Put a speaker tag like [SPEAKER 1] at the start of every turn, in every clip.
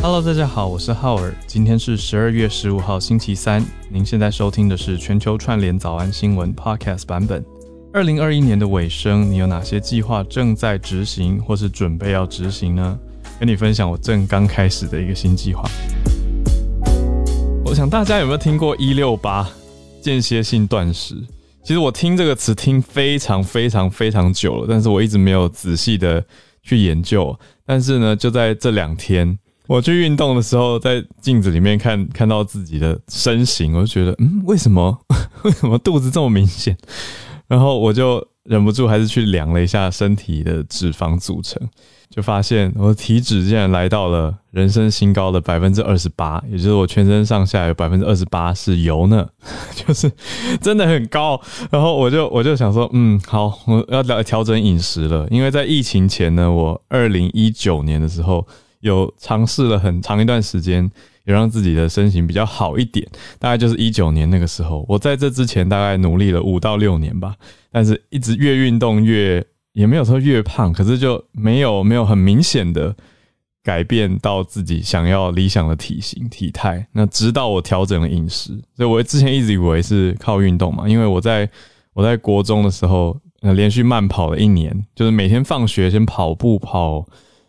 [SPEAKER 1] Hello，大家好，我是浩尔。今天是十二月十五号，星期三。您现在收听的是全球串联早安新闻 Podcast 版本。二零二一年的尾声，你有哪些计划正在执行，或是准备要执行呢？跟你分享我正刚开始的一个新计划。我想大家有没有听过一六八间歇性断食？其实我听这个词听非常非常非常久了，但是我一直没有仔细的去研究。但是呢，就在这两天。我去运动的时候，在镜子里面看看到自己的身形，我就觉得，嗯，为什么 为什么肚子这么明显？然后我就忍不住还是去量了一下身体的脂肪组成，就发现我的体脂竟然来到了人生新高的百分之二十八，也就是我全身上下有百分之二十八是油呢，就是真的很高。然后我就我就想说，嗯，好，我要来调整饮食了，因为在疫情前呢，我二零一九年的时候。有尝试了很长一段时间，也让自己的身形比较好一点。大概就是一九年那个时候，我在这之前大概努力了五到六年吧，但是一直越运动越也没有说越胖，可是就没有没有很明显的改变到自己想要理想的体型体态。那直到我调整了饮食，所以我之前一直以为是靠运动嘛，因为我在我在国中的时候，呃，连续慢跑了一年，就是每天放学先跑步跑。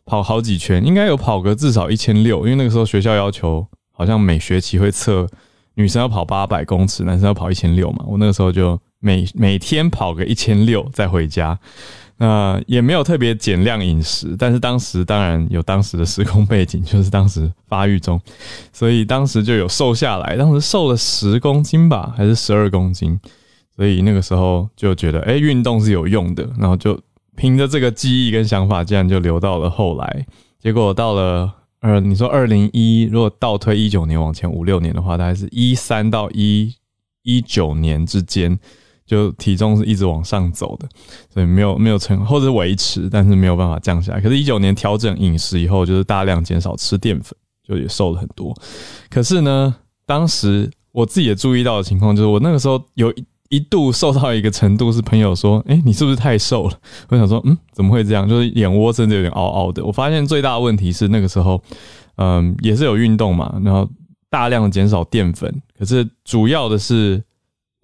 [SPEAKER 1] 跑好几圈，应该有跑个至少一千六，因为那个时候学校要求好像每学期会测女生要跑八百公尺，男生要跑一千六嘛。我那个时候就每每天跑个一千六再回家，那也没有特别减量饮食，但是当时当然有当时的时空背景，就是当时发育中，所以当时就有瘦下来，当时瘦了十公斤吧，还是十二公斤，所以那个时候就觉得哎，运动是有用的，然后就。凭着这个记忆跟想法，竟然就留到了后来。结果到了呃，你说二零一，如果倒推一九年往前五六年的话，大概是一三到一一九年之间，就体重是一直往上走的，所以没有没有成或者维持，但是没有办法降下来。可是，一九年调整饮食以后，就是大量减少吃淀粉，就也瘦了很多。可是呢，当时我自己也注意到的情况，就是我那个时候有一。度瘦到一个程度，是朋友说：“哎，你是不是太瘦了？”我想说：“嗯，怎么会这样？就是眼窝真的有点凹凹的。”我发现最大的问题是那个时候，嗯，也是有运动嘛，然后大量减少淀粉，可是主要的是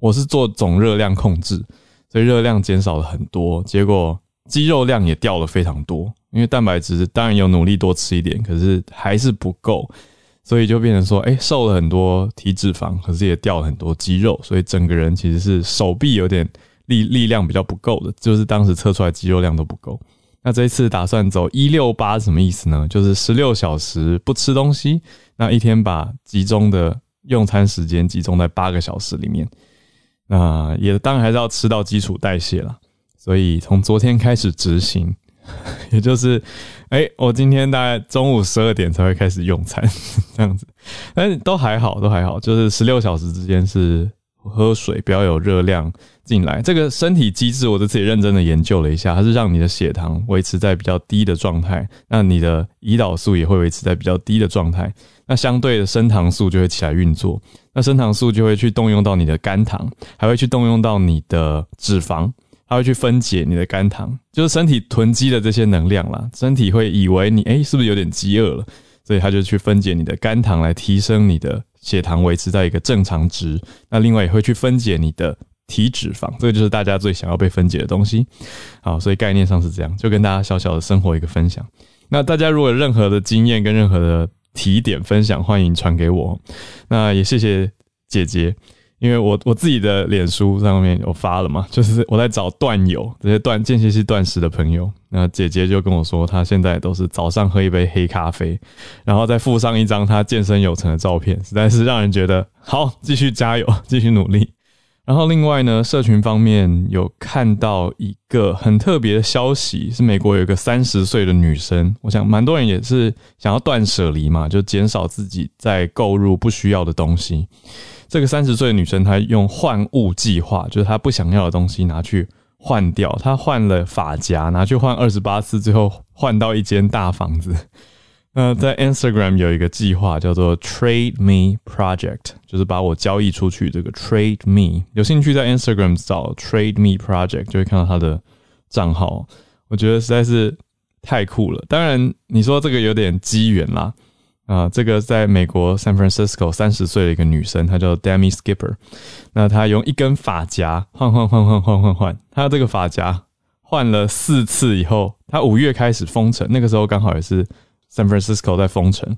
[SPEAKER 1] 我是做总热量控制，所以热量减少了很多，结果肌肉量也掉了非常多。因为蛋白质当然有努力多吃一点，可是还是不够。所以就变成说，哎，瘦了很多体脂肪，可是也掉了很多肌肉，所以整个人其实是手臂有点力力量比较不够的，就是当时测出来肌肉量都不够。那这一次打算走一六八什么意思呢？就是十六小时不吃东西，那一天把集中的用餐时间集中在八个小时里面。那也当然还是要吃到基础代谢了，所以从昨天开始执行。也就是，哎，我今天大概中午十二点才会开始用餐，这样子，但都还好，都还好，就是十六小时之间是喝水，不要有热量进来。这个身体机制，我都自己认真的研究了一下，它是让你的血糖维持在比较低的状态，那你的胰岛素也会维持在比较低的状态，那相对的升糖素就会起来运作，那升糖素就会去动用到你的肝糖，还会去动用到你的脂肪。它会去分解你的肝糖，就是身体囤积的这些能量啦。身体会以为你哎是不是有点饥饿了，所以它就去分解你的肝糖来提升你的血糖，维持在一个正常值。那另外也会去分解你的体脂肪，这个就是大家最想要被分解的东西。好，所以概念上是这样，就跟大家小小的生活一个分享。那大家如果有任何的经验跟任何的提点分享，欢迎传给我。那也谢谢姐姐。因为我我自己的脸书上面有发了嘛，就是我在找断友这些断间歇性断食的朋友，那姐姐就跟我说，她现在都是早上喝一杯黑咖啡，然后再附上一张她健身有成的照片，实在是让人觉得好，继续加油，继续努力。然后另外呢，社群方面有看到一个很特别的消息，是美国有一个三十岁的女生，我想蛮多人也是想要断舍离嘛，就减少自己在购入不需要的东西。这个三十岁的女生，她用换物计划，就是她不想要的东西拿去换掉。她换了发夹，拿去换二十八次，最后换到一间大房子。那 在 Instagram 有一个计划叫做 Trade Me Project，就是把我交易出去。这个 Trade Me，有兴趣在 Instagram 找 Trade Me Project，就会看到他的账号。我觉得实在是太酷了。当然，你说这个有点机缘啦。啊，这个在美国 San Francisco 三十岁的一个女生，她叫 Demi Skipper。那她用一根发夹换换换换换换换，她这个发夹换了四次以后，她五月开始封城，那个时候刚好也是 San Francisco 在封城。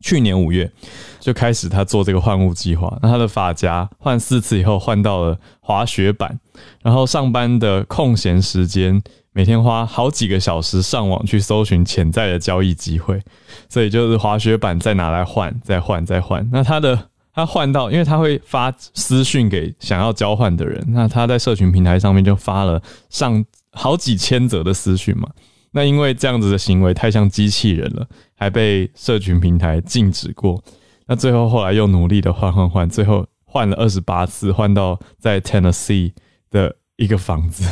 [SPEAKER 1] 去年五月就开始她做这个换物计划，那她的发夹换四次以后，换到了滑雪板，然后上班的空闲时间。每天花好几个小时上网去搜寻潜在的交易机会，所以就是滑雪板再拿来换，再换，再换。那他的他换到，因为他会发私讯给想要交换的人，那他在社群平台上面就发了上好几千则的私讯嘛。那因为这样子的行为太像机器人了，还被社群平台禁止过。那最后后来又努力的换换换，最后换了二十八次，换到在 Tennessee 的。一个房子，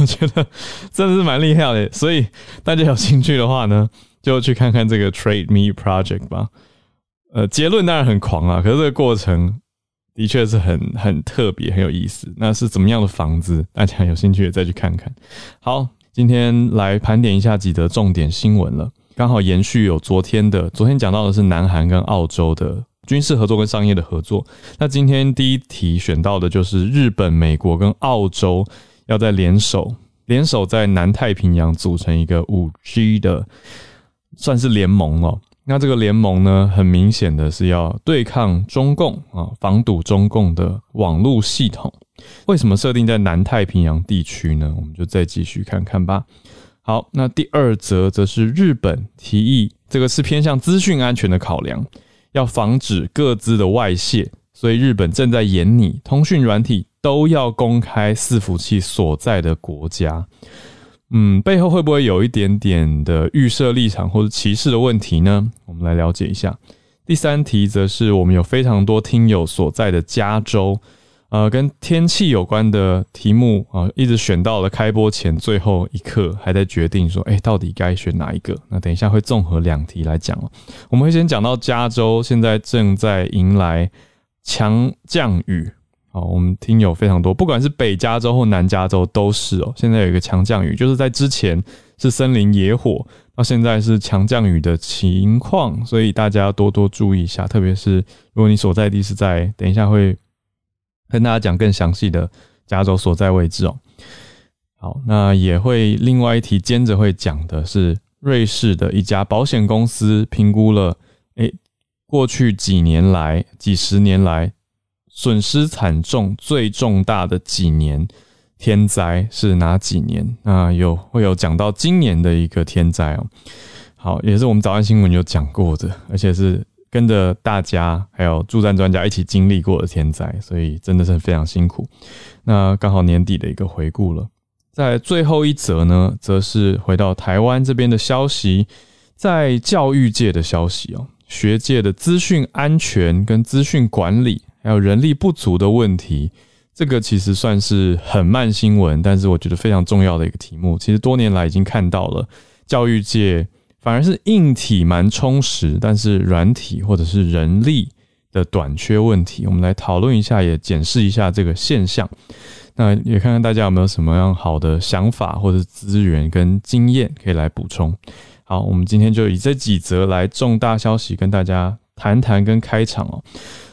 [SPEAKER 1] 我 觉得真的是蛮厉害的，所以大家有兴趣的话呢，就去看看这个 Trade Me Project 吧。呃，结论当然很狂啊，可是这个过程的确是很很特别，很有意思。那是怎么样的房子？大家有兴趣也再去看看。好，今天来盘点一下几则重点新闻了，刚好延续有昨天的，昨天讲到的是南韩跟澳洲的。军事合作跟商业的合作，那今天第一题选到的就是日本、美国跟澳洲要在联手，联手在南太平洋组成一个五 G 的算是联盟哦。那这个联盟呢，很明显的是要对抗中共啊，防堵中共的网络系统。为什么设定在南太平洋地区呢？我们就再继续看看吧。好，那第二则则是日本提议，这个是偏向资讯安全的考量。要防止各自的外泄，所以日本正在研拟通讯软体都要公开伺服器所在的国家。嗯，背后会不会有一点点的预设立场或者歧视的问题呢？我们来了解一下。第三题则是我们有非常多听友所在的加州。呃，跟天气有关的题目啊，一直选到了开播前最后一刻，还在决定说，哎，到底该选哪一个？那等一下会综合两题来讲哦。我们会先讲到加州现在正在迎来强降雨，好，我们听友非常多，不管是北加州或南加州都是哦。现在有一个强降雨，就是在之前是森林野火，到现在是强降雨的情况，所以大家要多多注意一下，特别是如果你所在地是在，等一下会。跟大家讲更详细的加州所在位置哦。好，那也会另外一题，接着会讲的是瑞士的一家保险公司评估了，诶，过去几年来、几十年来损失惨重、最重大的几年天灾是哪几年？那有会有讲到今年的一个天灾哦。好，也是我们早安新闻有讲过的，而且是。跟着大家还有助战专家一起经历过的天灾，所以真的是非常辛苦。那刚好年底的一个回顾了，在最后一则呢，则是回到台湾这边的消息，在教育界的消息哦，学界的资讯安全跟资讯管理，还有人力不足的问题，这个其实算是很慢新闻，但是我觉得非常重要的一个题目。其实多年来已经看到了教育界。反而是硬体蛮充实，但是软体或者是人力的短缺问题，我们来讨论一下，也检视一下这个现象。那也看看大家有没有什么样好的想法或者资源跟经验可以来补充。好，我们今天就以这几则来重大消息跟大家谈谈跟开场哦。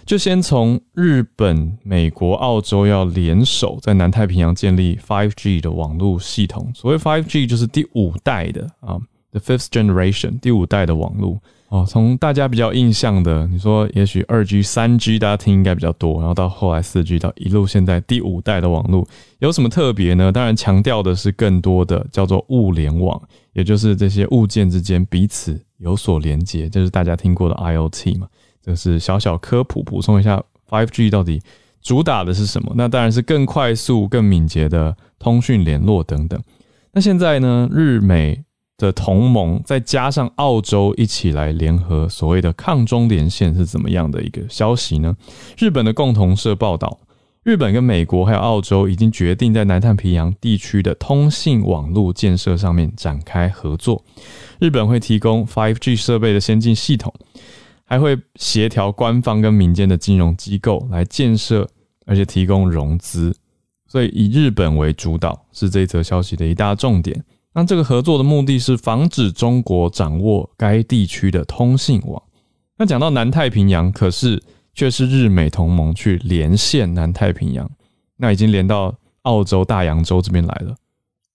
[SPEAKER 1] 就先从日本、美国、澳洲要联手在南太平洋建立 Five G 的网络系统。所谓 Five G 就是第五代的啊。The fifth generation，第五代的网络哦，从大家比较印象的，你说也许二 G、三 G，大家听应该比较多，然后到后来四 G，到一路现在第五代的网络有什么特别呢？当然强调的是更多的叫做物联网，也就是这些物件之间彼此有所连接，就是大家听过的 IOT 嘛。这是小小科普，补充一下 Five G 到底主打的是什么？那当然是更快速、更敏捷的通讯联络等等。那现在呢，日美。的同盟，再加上澳洲一起来联合所谓的抗中连线是怎么样的一个消息呢？日本的共同社报道，日本跟美国还有澳洲已经决定在南太平洋地区的通信网络建设上面展开合作。日本会提供 5G 设备的先进系统，还会协调官方跟民间的金融机构来建设，而且提供融资。所以以日本为主导，是这一则消息的一大重点。那这个合作的目的是防止中国掌握该地区的通信网。那讲到南太平洋，可是却是日美同盟去连线南太平洋，那已经连到澳洲大洋洲这边来了。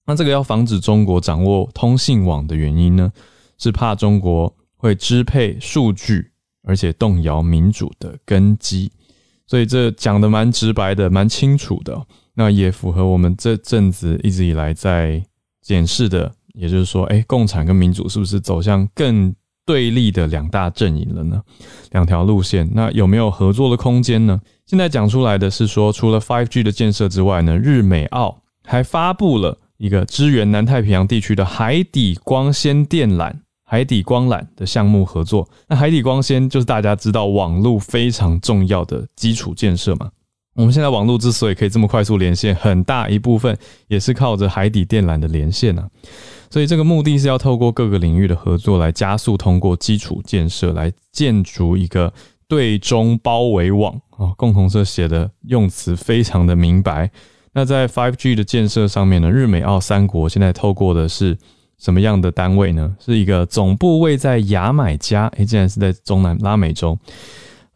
[SPEAKER 1] 那这个要防止中国掌握通信网的原因呢，是怕中国会支配数据，而且动摇民主的根基。所以这讲的蛮直白的，蛮清楚的。那也符合我们这阵子一直以来在检视的，也就是说，哎，共产跟民主是不是走向更对立的两大阵营了呢？两条路线，那有没有合作的空间呢？现在讲出来的是说，除了 Five G 的建设之外呢，日美澳还发布了一个支援南太平洋地区的海底光纤电缆、海底光缆的项目合作。那海底光纤就是大家知道网络非常重要的基础建设嘛。我们现在网络之所以可以这么快速连线，很大一部分也是靠着海底电缆的连线啊。所以这个目的是要透过各个领域的合作来加速通过基础建设，来建筑一个对中包围网啊。共同社写的用词非常的明白。那在 5G 的建设上面呢，日美澳三国现在透过的是什么样的单位呢？是一个总部位在牙买加，诶，竟然是在中南拉美洲。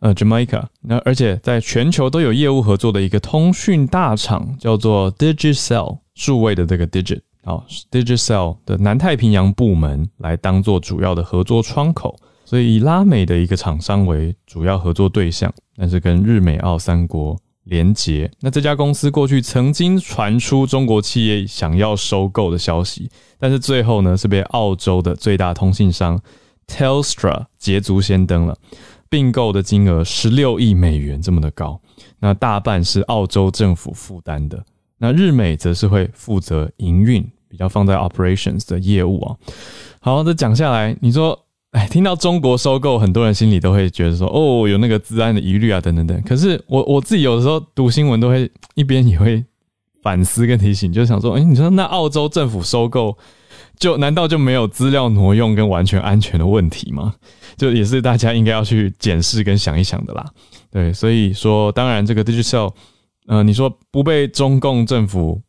[SPEAKER 1] 呃，Jamaica，那而且在全球都有业务合作的一个通讯大厂叫做 Digicel，数位的这个 Digit，好，Digicel 的南太平洋部门来当做主要的合作窗口，所以以拉美的一个厂商为主要合作对象，但是跟日美澳三国连结。那这家公司过去曾经传出中国企业想要收购的消息，但是最后呢是被澳洲的最大通信商 Telstra 捷足先登了。并购的金额十六亿美元，这么的高，那大半是澳洲政府负担的，那日美则是会负责营运，比较放在 operations 的业务啊。好，这讲下来，你说，哎，听到中国收购，很多人心里都会觉得说，哦，有那个治安的疑虑啊，等等等。可是我我自己有的时候读新闻，都会一边也会反思跟提醒，就是想说，哎，你说那澳洲政府收购？就难道就没有资料挪用跟完全安全的问题吗？就也是大家应该要去检视跟想一想的啦。对，所以说，当然这个 Digital，呃，你说不被中共政府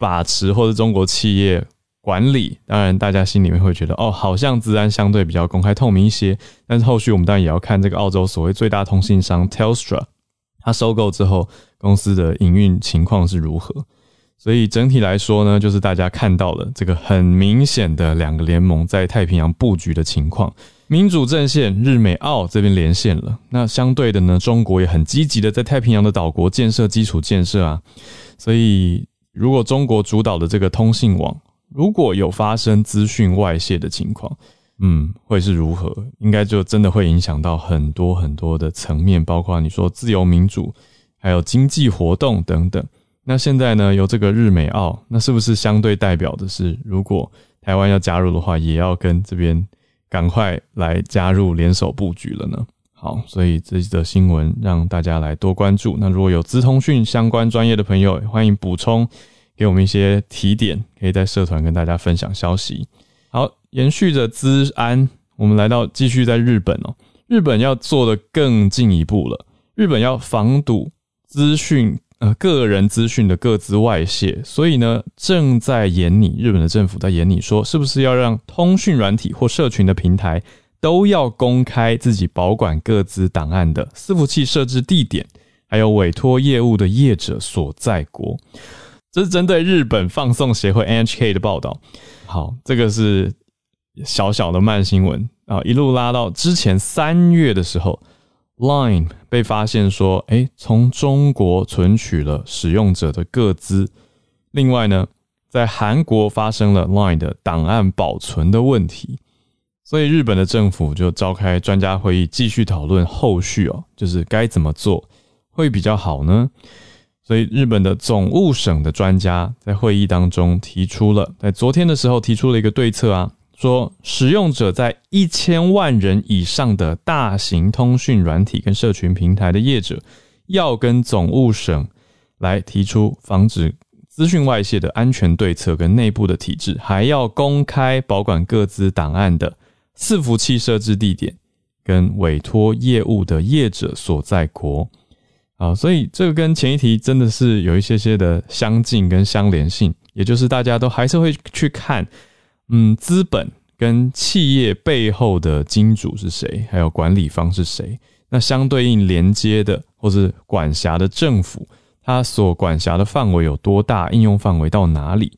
[SPEAKER 1] 把持或者中国企业管理，当然大家心里面会觉得，哦，好像治安相对比较公开透明一些。但是后续我们当然也要看这个澳洲所谓最大通信商 Telstra，它收购之后公司的营运情况是如何。所以整体来说呢，就是大家看到了这个很明显的两个联盟在太平洋布局的情况，民主阵线日美澳这边连线了。那相对的呢，中国也很积极的在太平洋的岛国建设基础建设啊。所以如果中国主导的这个通信网如果有发生资讯外泄的情况，嗯，会是如何？应该就真的会影响到很多很多的层面，包括你说自由民主，还有经济活动等等。那现在呢？有这个日美澳，那是不是相对代表的是，如果台湾要加入的话，也要跟这边赶快来加入联手布局了呢？好，所以这则新闻让大家来多关注。那如果有资通讯相关专业的朋友，欢迎补充给我们一些提点，可以在社团跟大家分享消息。好，延续着资安，我们来到继续在日本哦。日本要做的更进一步了，日本要防堵资讯。呃，个人资讯的各自外泄，所以呢，正在演你日本的政府在演你说，是不是要让通讯软体或社群的平台都要公开自己保管各自档案的伺服器设置地点，还有委托业务的业者所在国？这是针对日本放送协会 NHK 的报道。好，这个是小小的慢新闻啊，一路拉到之前三月的时候。Line 被发现说，哎，从中国存取了使用者的个资。另外呢，在韩国发生了 Line 的档案保存的问题，所以日本的政府就召开专家会议，继续讨论后续哦，就是该怎么做会比较好呢？所以日本的总务省的专家在会议当中提出了，在昨天的时候提出了一个对策啊。说，使用者在一千万人以上的大型通讯软体跟社群平台的业者，要跟总务省来提出防止资讯外泄的安全对策跟内部的体制，还要公开保管各自档案的伺服器设置地点跟委托业务的业者所在国。啊，所以这个跟前一题真的是有一些些的相近跟相连性，也就是大家都还是会去看。嗯，资本跟企业背后的金主是谁，还有管理方是谁。那相对应连接的或是管辖的政府，它所管辖的范围有多大？应用范围到哪里？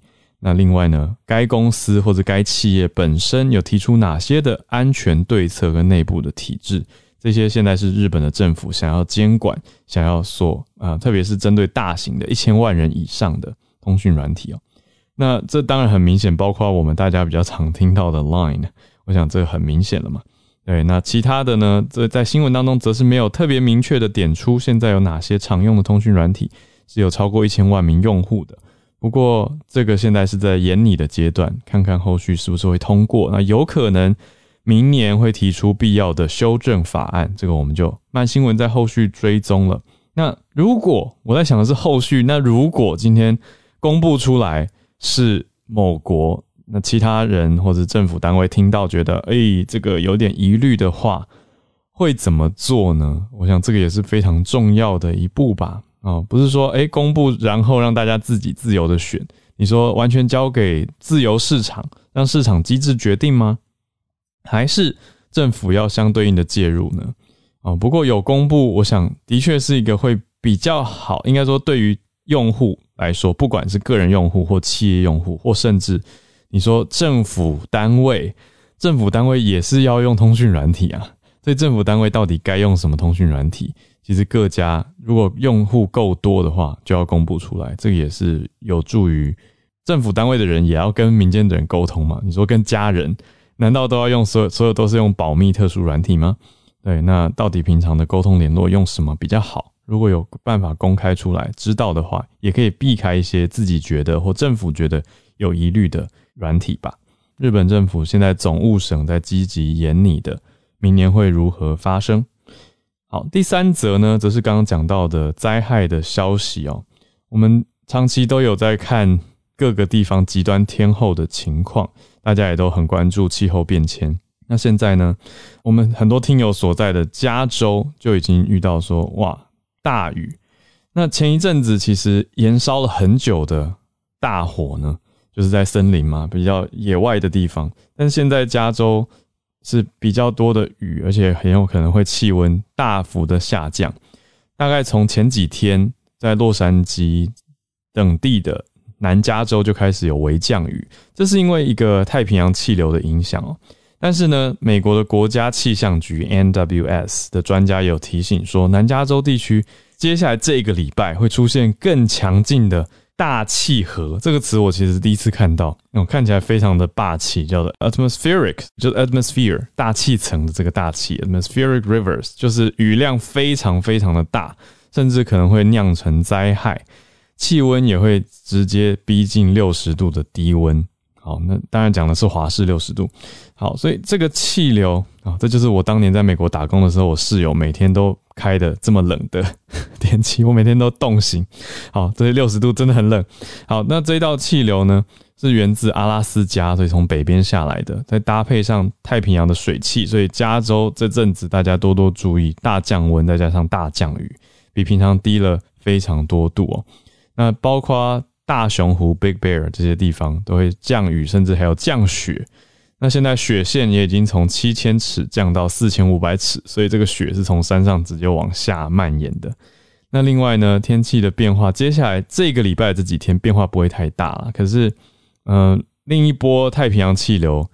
[SPEAKER 1] 那另外呢，该公司或者该企业本身有提出哪些的安全对策跟内部的体制？这些现在是日本的政府想要监管、想要所啊，特别是针对大型的一千万人以上的通讯软体哦。那这当然很明显，包括我们大家比较常听到的 Line，我想这很明显了嘛。对，那其他的呢？这在新闻当中则是没有特别明确的点出现在有哪些常用的通讯软体是有超过一千万名用户的。不过这个现在是在研拟的阶段，看看后续是不是会通过。那有可能明年会提出必要的修正法案，这个我们就慢新闻在后续追踪了。那如果我在想的是后续，那如果今天公布出来是某国。那其他人或者政府单位听到觉得，哎，这个有点疑虑的话，会怎么做呢？我想这个也是非常重要的一步吧。啊，不是说，哎，公布然后让大家自己自由的选，你说完全交给自由市场，让市场机制决定吗？还是政府要相对应的介入呢？啊，不过有公布，我想的确是一个会比较好，应该说对于用户来说，不管是个人用户或企业用户，或甚至。你说政府单位，政府单位也是要用通讯软体啊，所以政府单位到底该用什么通讯软体？其实各家如果用户够多的话，就要公布出来，这个也是有助于政府单位的人也要跟民间的人沟通嘛。你说跟家人，难道都要用所有所有都是用保密特殊软体吗？对，那到底平常的沟通联络用什么比较好？如果有办法公开出来，知道的话，也可以避开一些自己觉得或政府觉得有疑虑的。软体吧，日本政府现在总务省在积极研拟的，明年会如何发生？好，第三则呢，则是刚刚讲到的灾害的消息哦。我们长期都有在看各个地方极端天候的情况，大家也都很关注气候变迁。那现在呢，我们很多听友所在的加州就已经遇到说，哇，大雨。那前一阵子其实燃烧了很久的大火呢。就是在森林嘛，比较野外的地方。但现在加州是比较多的雨，而且很有可能会气温大幅的下降。大概从前几天，在洛杉矶等地的南加州就开始有微降雨，这是因为一个太平洋气流的影响哦。但是呢，美国的国家气象局 NWS 的专家有提醒说，南加州地区接下来这个礼拜会出现更强劲的。大气河这个词我其实第一次看到，嗯，看起来非常的霸气，叫做 atmospheric，就是 atmosphere 大气层的这个大气 atmospheric rivers，就是雨量非常非常的大，甚至可能会酿成灾害，气温也会直接逼近六十度的低温。好，那当然讲的是华氏六十度。好，所以这个气流啊，这就是我当年在美国打工的时候，我室友每天都。开的这么冷的 天气，我每天都冻醒。好，这些六十度真的很冷。好，那这一道气流呢，是源自阿拉斯加，所以从北边下来的，再搭配上太平洋的水汽，所以加州这阵子大家多多注意大降温，再加上大降雨，比平常低了非常多度哦。那包括大熊湖 （Big Bear） 这些地方都会降雨，甚至还有降雪。那现在雪线也已经从七千尺降到四千五百尺，所以这个雪是从山上直接往下蔓延的。那另外呢，天气的变化，接下来这个礼拜这几天变化不会太大了。可是，嗯，另一波太平洋气流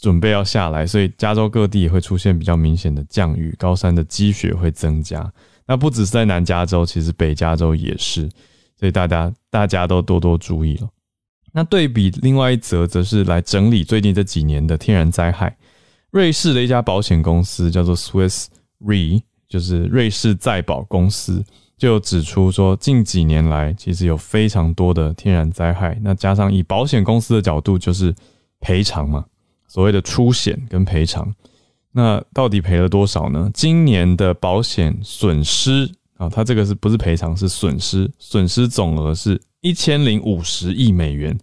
[SPEAKER 1] 准备要下来，所以加州各地也会出现比较明显的降雨，高山的积雪会增加。那不只是在南加州，其实北加州也是，所以大家大家都多多注意了。那对比另外一则，则是来整理最近这几年的天然灾害。瑞士的一家保险公司叫做 Swiss Re，就是瑞士再保公司，就指出说，近几年来其实有非常多的天然灾害。那加上以保险公司的角度，就是赔偿嘛，所谓的出险跟赔偿。那到底赔了多少呢？今年的保险损失啊，它这个是不是赔偿？是损失，损失总额是。一千零五十亿美元，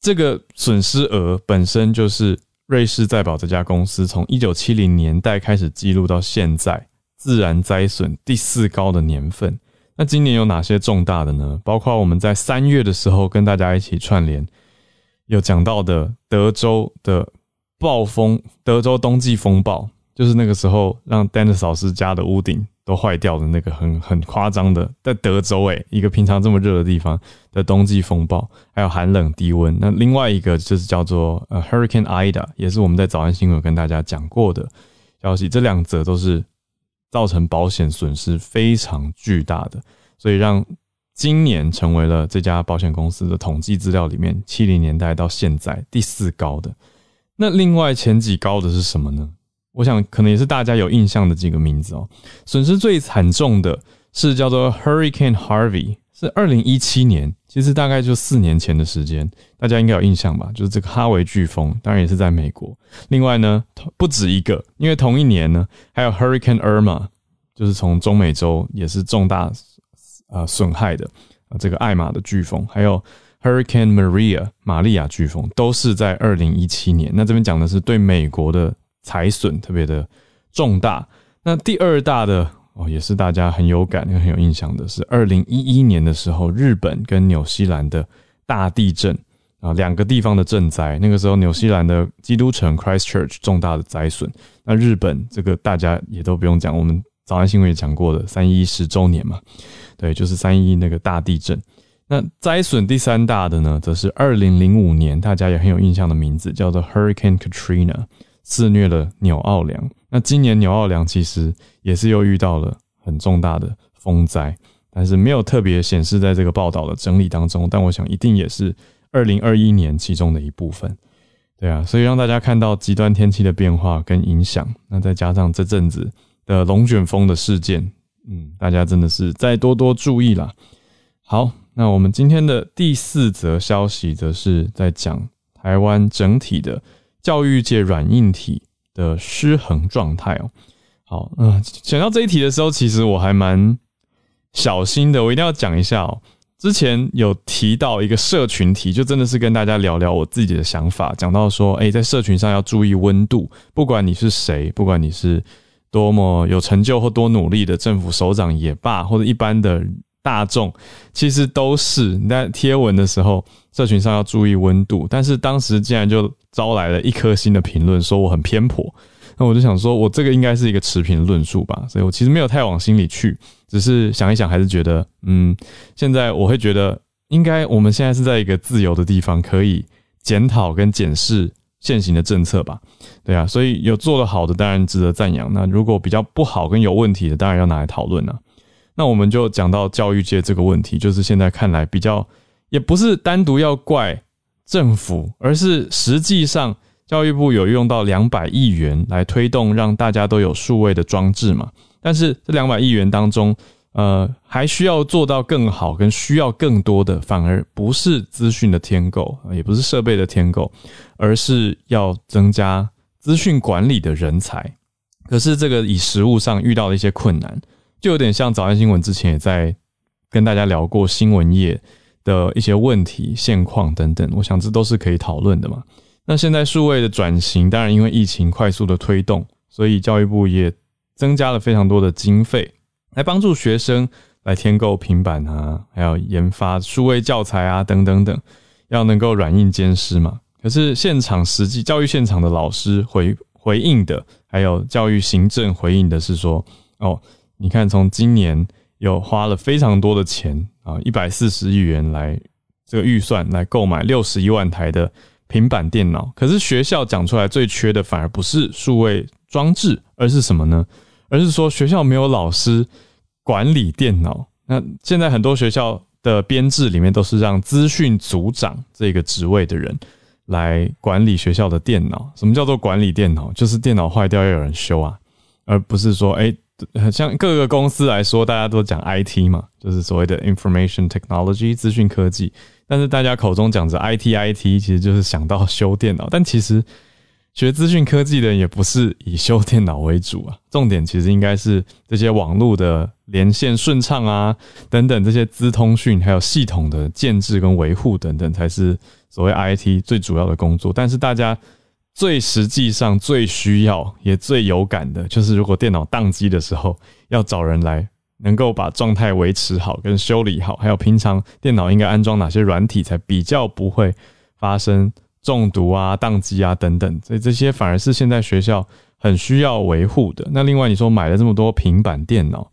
[SPEAKER 1] 这个损失额本身就是瑞士再保这家公司从一九七零年代开始记录到现在自然灾损第四高的年份。那今年有哪些重大的呢？包括我们在三月的时候跟大家一起串联，有讲到的德州的暴风，德州冬季风暴，就是那个时候让 Dennis 老师家的屋顶都坏掉的那个很很夸张的，在德州诶，一个平常这么热的地方的冬季风暴，还有寒冷低温。那另外一个就是叫做呃 Hurricane Ida，也是我们在早安新闻跟大家讲过的消息。这两则都是造成保险损失非常巨大的，所以让。今年成为了这家保险公司的统计资料里面七零年代到现在第四高的。那另外前几高的是什么呢？我想可能也是大家有印象的几个名字哦。损失最惨重的是叫做 Hurricane Harvey，是二零一七年，其实大概就四年前的时间，大家应该有印象吧？就是这个哈维飓风，当然也是在美国。另外呢，不止一个，因为同一年呢，还有 Hurricane Irma，就是从中美洲也是重大。啊，损害的啊，这个艾玛的飓风，还有 Hurricane Maria 玛利亚飓风，都是在二零一七年。那这边讲的是对美国的财损特别的重大。那第二大的哦，也是大家很有感、很有印象的，是二零一一年的时候，日本跟纽西兰的大地震啊，两个地方的震灾。那个时候，纽西兰的基督城 Christchurch 重大的灾损。那日本这个大家也都不用讲，我们早安新闻也讲过的三一十周年嘛。对，就是三一那个大地震。那灾损第三大的呢，则是二零零五年，大家也很有印象的名字，叫做 Hurricane Katrina，肆虐了纽奥良。那今年纽奥良其实也是又遇到了很重大的风灾，但是没有特别显示在这个报道的整理当中。但我想一定也是二零二一年其中的一部分。对啊，所以让大家看到极端天气的变化跟影响。那再加上这阵子的龙卷风的事件。嗯，大家真的是再多多注意啦。好，那我们今天的第四则消息，则是在讲台湾整体的教育界软硬体的失衡状态哦。好，嗯，选到这一题的时候，其实我还蛮小心的，我一定要讲一下哦。之前有提到一个社群题，就真的是跟大家聊聊我自己的想法，讲到说，哎，在社群上要注意温度，不管你是谁，不管你是。多么有成就或多努力的政府首长也罢，或者一般的大众，其实都是你在贴文的时候，社群上要注意温度。但是当时竟然就招来了一颗星的评论，说我很偏颇。那我就想说，我这个应该是一个持平论述吧，所以我其实没有太往心里去，只是想一想，还是觉得，嗯，现在我会觉得，应该我们现在是在一个自由的地方，可以检讨跟检视。现行的政策吧，对啊，所以有做得好的当然值得赞扬。那如果比较不好跟有问题的，当然要拿来讨论了。那我们就讲到教育界这个问题，就是现在看来比较，也不是单独要怪政府，而是实际上教育部有用到两百亿元来推动让大家都有数位的装置嘛，但是这两百亿元当中。呃，还需要做到更好，跟需要更多的，反而不是资讯的添购，也不是设备的添购，而是要增加资讯管理的人才。可是这个以实物上遇到的一些困难，就有点像早安新闻之前也在跟大家聊过新闻业的一些问题、现况等等。我想这都是可以讨论的嘛。那现在数位的转型，当然因为疫情快速的推动，所以教育部也增加了非常多的经费。来帮助学生来添购平板啊，还有研发数位教材啊，等等等，要能够软硬兼施嘛。可是现场实际教育现场的老师回回应的，还有教育行政回应的是说，哦，你看从今年又花了非常多的钱啊，一百四十亿元来这个预算来购买六十一万台的平板电脑。可是学校讲出来最缺的反而不是数位装置，而是什么呢？而是说学校没有老师。管理电脑，那现在很多学校的编制里面都是让资讯组长这个职位的人来管理学校的电脑。什么叫做管理电脑？就是电脑坏掉要有人修啊，而不是说，哎，像各个公司来说，大家都讲 IT 嘛，就是所谓的 Information Technology 资讯科技。但是大家口中讲着 IT IT，其实就是想到修电脑，但其实。学资讯科技的也不是以修电脑为主啊，重点其实应该是这些网络的连线顺畅啊，等等这些资通讯，还有系统的建制跟维护等等，才是所谓 IT 最主要的工作。但是大家最实际上最需要也最有感的，就是如果电脑宕机的时候，要找人来能够把状态维持好跟修理好，还有平常电脑应该安装哪些软体，才比较不会发生。中毒啊、宕机啊等等，所以这些反而是现在学校很需要维护的。那另外你说买了这么多平板电脑，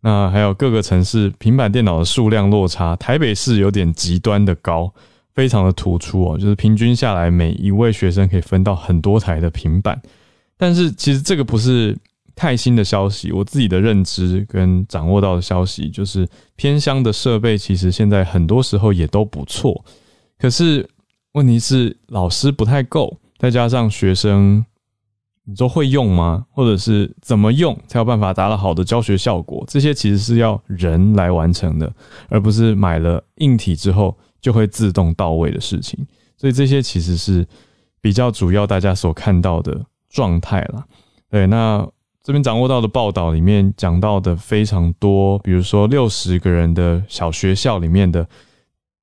[SPEAKER 1] 那还有各个城市平板电脑的数量落差，台北市有点极端的高，非常的突出哦，就是平均下来每一位学生可以分到很多台的平板，但是其实这个不是。太新的消息，我自己的认知跟掌握到的消息，就是偏乡的设备其实现在很多时候也都不错，可是问题是老师不太够，再加上学生，你说会用吗？或者是怎么用才有办法达到好的教学效果？这些其实是要人来完成的，而不是买了硬体之后就会自动到位的事情。所以这些其实是比较主要大家所看到的状态了。对，那。这边掌握到的报道里面讲到的非常多，比如说六十个人的小学校里面的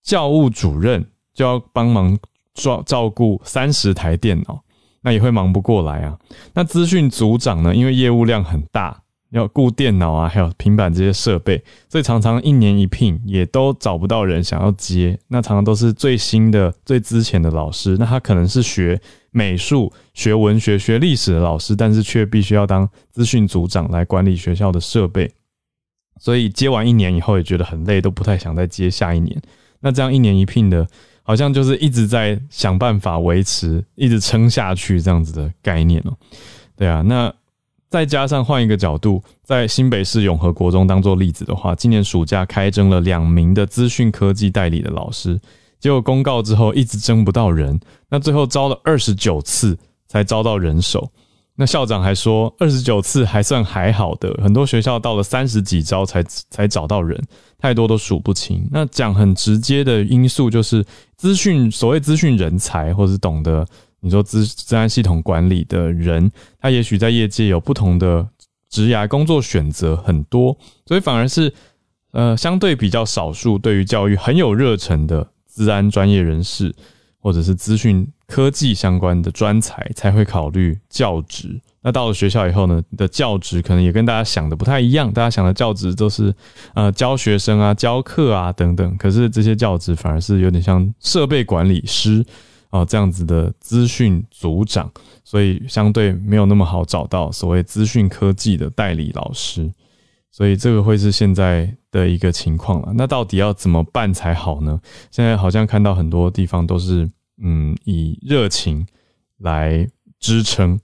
[SPEAKER 1] 教务主任就要帮忙照照顾三十台电脑，那也会忙不过来啊。那资讯组长呢，因为业务量很大。要顾电脑啊，还有平板这些设备，所以常常一年一聘，也都找不到人想要接。那常常都是最新的、最之前的老师。那他可能是学美术、学文学、学历史的老师，但是却必须要当资讯组长来管理学校的设备。所以接完一年以后，也觉得很累，都不太想再接下一年。那这样一年一聘的，好像就是一直在想办法维持，一直撑下去这样子的概念哦。对啊，那。再加上换一个角度，在新北市永和国中当做例子的话，今年暑假开征了两名的资讯科技代理的老师，结果公告之后一直征不到人，那最后招了二十九次才招到人手。那校长还说，二十九次还算还好的，很多学校到了三十几招才才找到人，太多都数不清。那讲很直接的因素就是资讯，所谓资讯人才，或是懂得。你说资治安系统管理的人，他也许在业界有不同的职涯工作选择很多，所以反而是呃相对比较少数对于教育很有热忱的资安专业人士，或者是资讯科技相关的专才才会考虑教职。那到了学校以后呢，的教职可能也跟大家想的不太一样，大家想的教职都是呃教学生啊、教课啊等等，可是这些教职反而是有点像设备管理师。哦，这样子的资讯组长，所以相对没有那么好找到所谓资讯科技的代理老师，所以这个会是现在的一个情况了。那到底要怎么办才好呢？现在好像看到很多地方都是嗯以热情来支撑，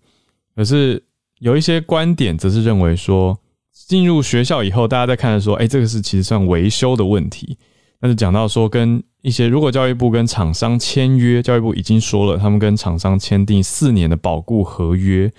[SPEAKER 1] 可是有一些观点则是认为说，进入学校以后，大家在看的说，哎，这个是其实算维修的问题。但是讲到说跟一些，如果教育部跟厂商签约，教育部已经说了，他们跟厂商签订四年的保固合约。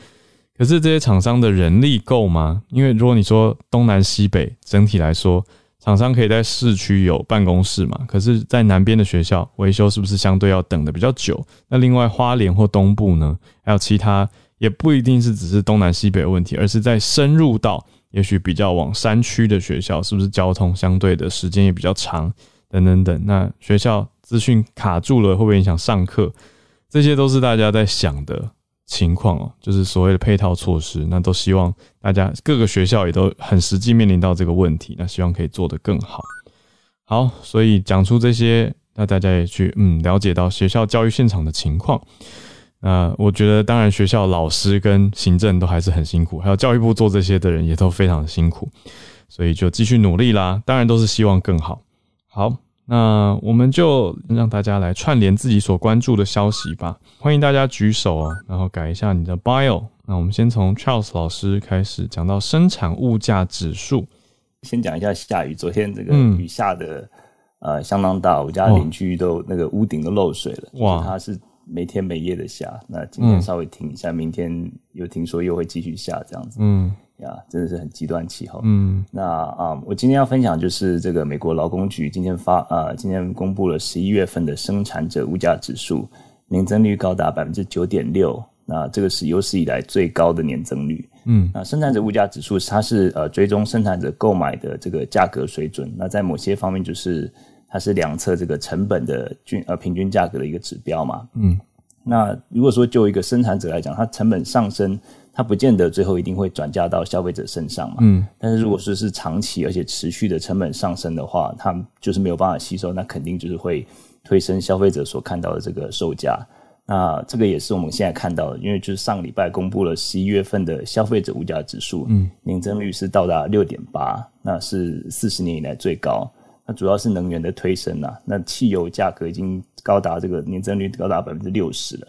[SPEAKER 1] 可是这些厂商的人力够吗？因为如果你说东南西北整体来说，厂商可以在市区有办公室嘛？可是，在南边的学校维修是不是相对要等的比较久？那另外花莲或东部呢？还有其他也不一定是只是东南西北的问题，而是在深入到也许比较往山区的学校，是不是交通相对的时间也比较长？等等等，那学校资讯卡住了，会不会影响上课？这些都是大家在想的情况哦，就是所谓的配套措施。那都希望大家各个学校也都很实际面临到这个问题，那希望可以做得更好。好，所以讲出这些，那大家也去嗯了解到学校教育现场的情况。那我觉得，当然学校老师跟行政都还是很辛苦，还有教育部做这些的人也都非常的辛苦，所以就继续努力啦。当然都是希望更好。好，那我们就让大家来串联自己所关注的消息吧。欢迎大家举手哦，然后改一下你的 bio。那我们先从 Charles 老师开始讲到生产物价指数。
[SPEAKER 2] 先讲一下下雨，昨天这个雨下的呃相当大，我家邻居都那个屋顶都漏水了。哇，它是没天没夜的下，那今天稍微停一下，明天又听说又会继续下，这样子。嗯。呀，真的是很极端气候。嗯，那啊，我今天要分享就是这个美国劳工局今天发啊，今天公布了十一月份的生产者物价指数，年增率高达百分之九点六，那这个是有史以来最高的年增率。嗯，那生产者物价指数它是呃追踪生产者购买的这个价格水准，那在某些方面就是它是量测这个成本的均呃平均价格的一个指标嘛。嗯，那如果说就一个生产者来讲，它成本上升。它不见得最后一定会转嫁到消费者身上嘛，嗯，但是如果说是长期而且持续的成本上升的话，它就是没有办法吸收，那肯定就是会推升消费者所看到的这个售价。那这个也是我们现在看到的，因为就是上礼拜公布了十一月份的消费者物价指数，嗯，年增率是到达六点八，那是四十年以来最高。那主要是能源的推升啊，那汽油价格已经高达这个年增率高达百分之六十了。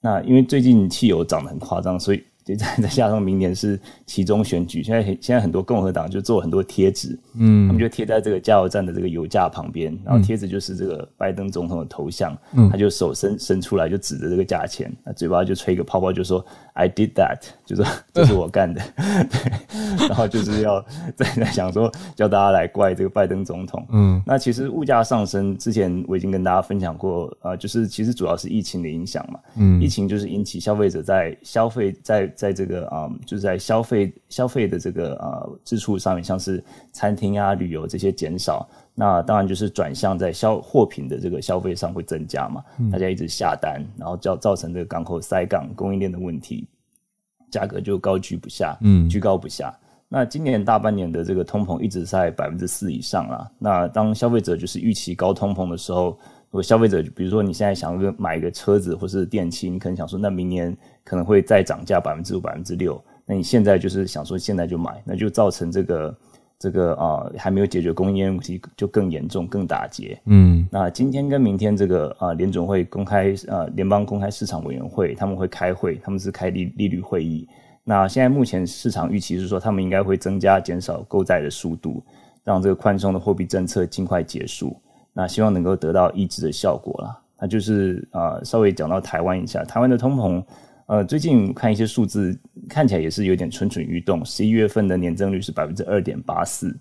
[SPEAKER 2] 那因为最近汽油涨得很夸张，所以。再再加上明年是其中选举，现在现在很多共和党就做很多贴纸，嗯，他们就贴在这个加油站的这个油价旁边，然后贴纸就是这个拜登总统的头像，嗯，他就手伸伸出来就指着这个价钱，那嘴巴就吹一个泡泡，就说 I did that，就是这是我干的，对，然后就是要在在想说叫大家来怪这个拜登总统，嗯，那其实物价上升之前我已经跟大家分享过，呃，就是其实主要是疫情的影响嘛，嗯，疫情就是引起消费者在消费在在这个啊，就是在消费消费的这个呃支出上面，像是餐厅啊、旅游这些减少，那当然就是转向在消货品的这个消费上会增加嘛。大家一直下单，然后造造成这个港口塞港、供应链的问题，价格就高居不下，嗯，居高不下。那今年大半年的这个通膨一直在百分之四以上啦。那当消费者就是预期高通膨的时候。如果消费者，比如说你现在想个买一个车子或是电器，你可能想说，那明年可能会再涨价百分之五、百分之六，那你现在就是想说现在就买，那就造成这个这个啊还没有解决供应链问题，就更严重、更打结。嗯，那今天跟明天这个啊联总会公开呃联邦公开市场委员会他们会开会，他们是开利利率会议。那现在目前市场预期是说，他们应该会增加减少购债的速度，让这个宽松的货币政策尽快结束。那希望能够得到抑制的效果啦。那就是呃，稍微讲到台湾一下，台湾的通膨，呃，最近看一些数字，看起来也是有点蠢蠢欲动。十一月份的年增率是百分之二点八四。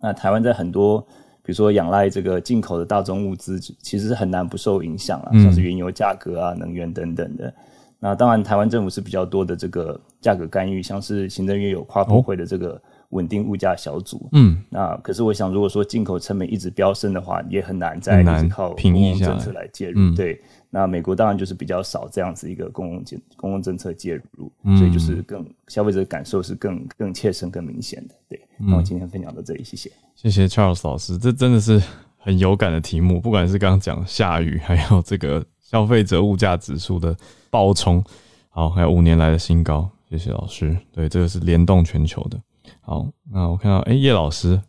[SPEAKER 2] 那台湾在很多，比如说仰赖这个进口的大宗物资，其实是很难不受影响啊，像是原油价格啊、能源等等的。那当然，台湾政府是比较多的这个价格干预，像是行政院有跨部会的这个。稳定物价小组，嗯，那可是我想，如果说进口成本一直飙升的话，也很难再靠平抑政策来介入。对，那美国当然就是比较少这样子一个公共政公共政策介入，所以就是更消费者感受是更更切身、更明显的。对，那我今天分享到这里，谢谢，
[SPEAKER 1] 谢谢 Charles 老师，这真的是很有感的题目，不管是刚刚讲下雨，还有这个消费者物价指数的暴冲，好，还有五年来的新高，谢谢老师。对，这个是联动全球的。好，那我看到哎，叶老师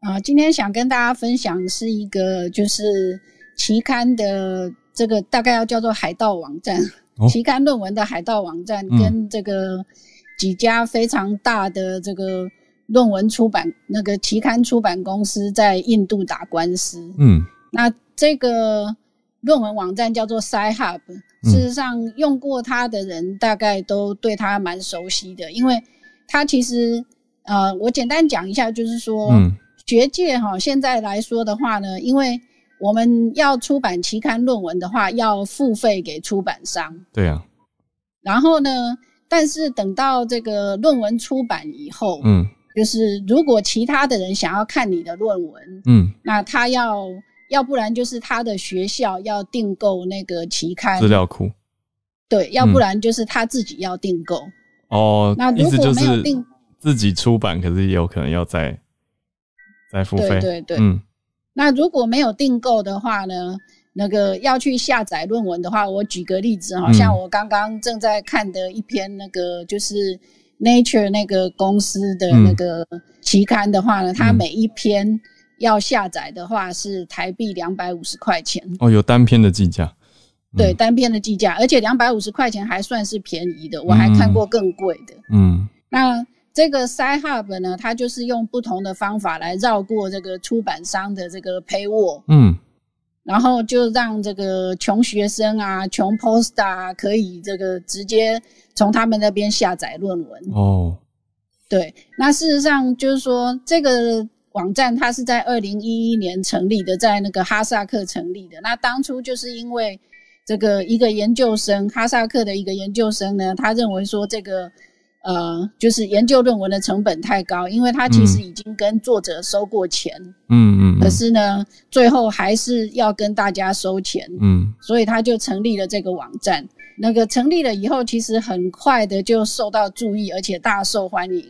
[SPEAKER 3] 啊，今天想跟大家分享是一个就是期刊的这个大概要叫做海盗网站，期刊论文的海盗网站跟这个几家非常大的这个论文出版那个期刊出版公司在印度打官司。嗯，那这个论文网站叫做 SciHub，事实上用过它的人大概都对它蛮熟悉的，因为它其实。呃，我简单讲一下，就是说，学界哈现在来说的话呢，因为我们要出版期刊论文的话，要付费给出版商。
[SPEAKER 1] 对啊。
[SPEAKER 3] 然后呢，但是等到这个论文出版以后，嗯，就是如果其他的人想要看你的论文，嗯，那他要要不然就是他的学校要订购那个期刊
[SPEAKER 1] 资料库，
[SPEAKER 3] 对，要不然就是他自己要订购。
[SPEAKER 1] 哦，
[SPEAKER 3] 那如果没有订。
[SPEAKER 1] 自己出版，可是也有可能要再再付费。
[SPEAKER 3] 对对对，嗯。那如果没有订购的话呢？那个要去下载论文的话，我举个例子好，像我刚刚正在看的一篇那个就是 Nature 那个公司的那个期刊的话呢，它每一篇要下载的话是台币两百五十块钱。
[SPEAKER 1] 哦，有单篇的计价。
[SPEAKER 3] 对，单篇的计价，而且两百五十块钱还算是便宜的，我还看过更贵的。嗯，那。这个 SciHub 呢，它就是用不同的方法来绕过这个出版商的这个 paywall，嗯，然后就让这个穷学生啊、穷 poster 啊，可以这个直接从他们那边下载论文。哦，对，那事实上就是说，这个网站它是在二零一一年成立的，在那个哈萨克成立的。那当初就是因为这个一个研究生，哈萨克的一个研究生呢，他认为说这个。呃，就是研究论文的成本太高，因为他其实已经跟作者收过钱，嗯嗯，可是呢，最后还是要跟大家收钱，嗯，所以他就成立了这个网站。那个成立了以后，其实很快的就受到注意，而且大受欢迎。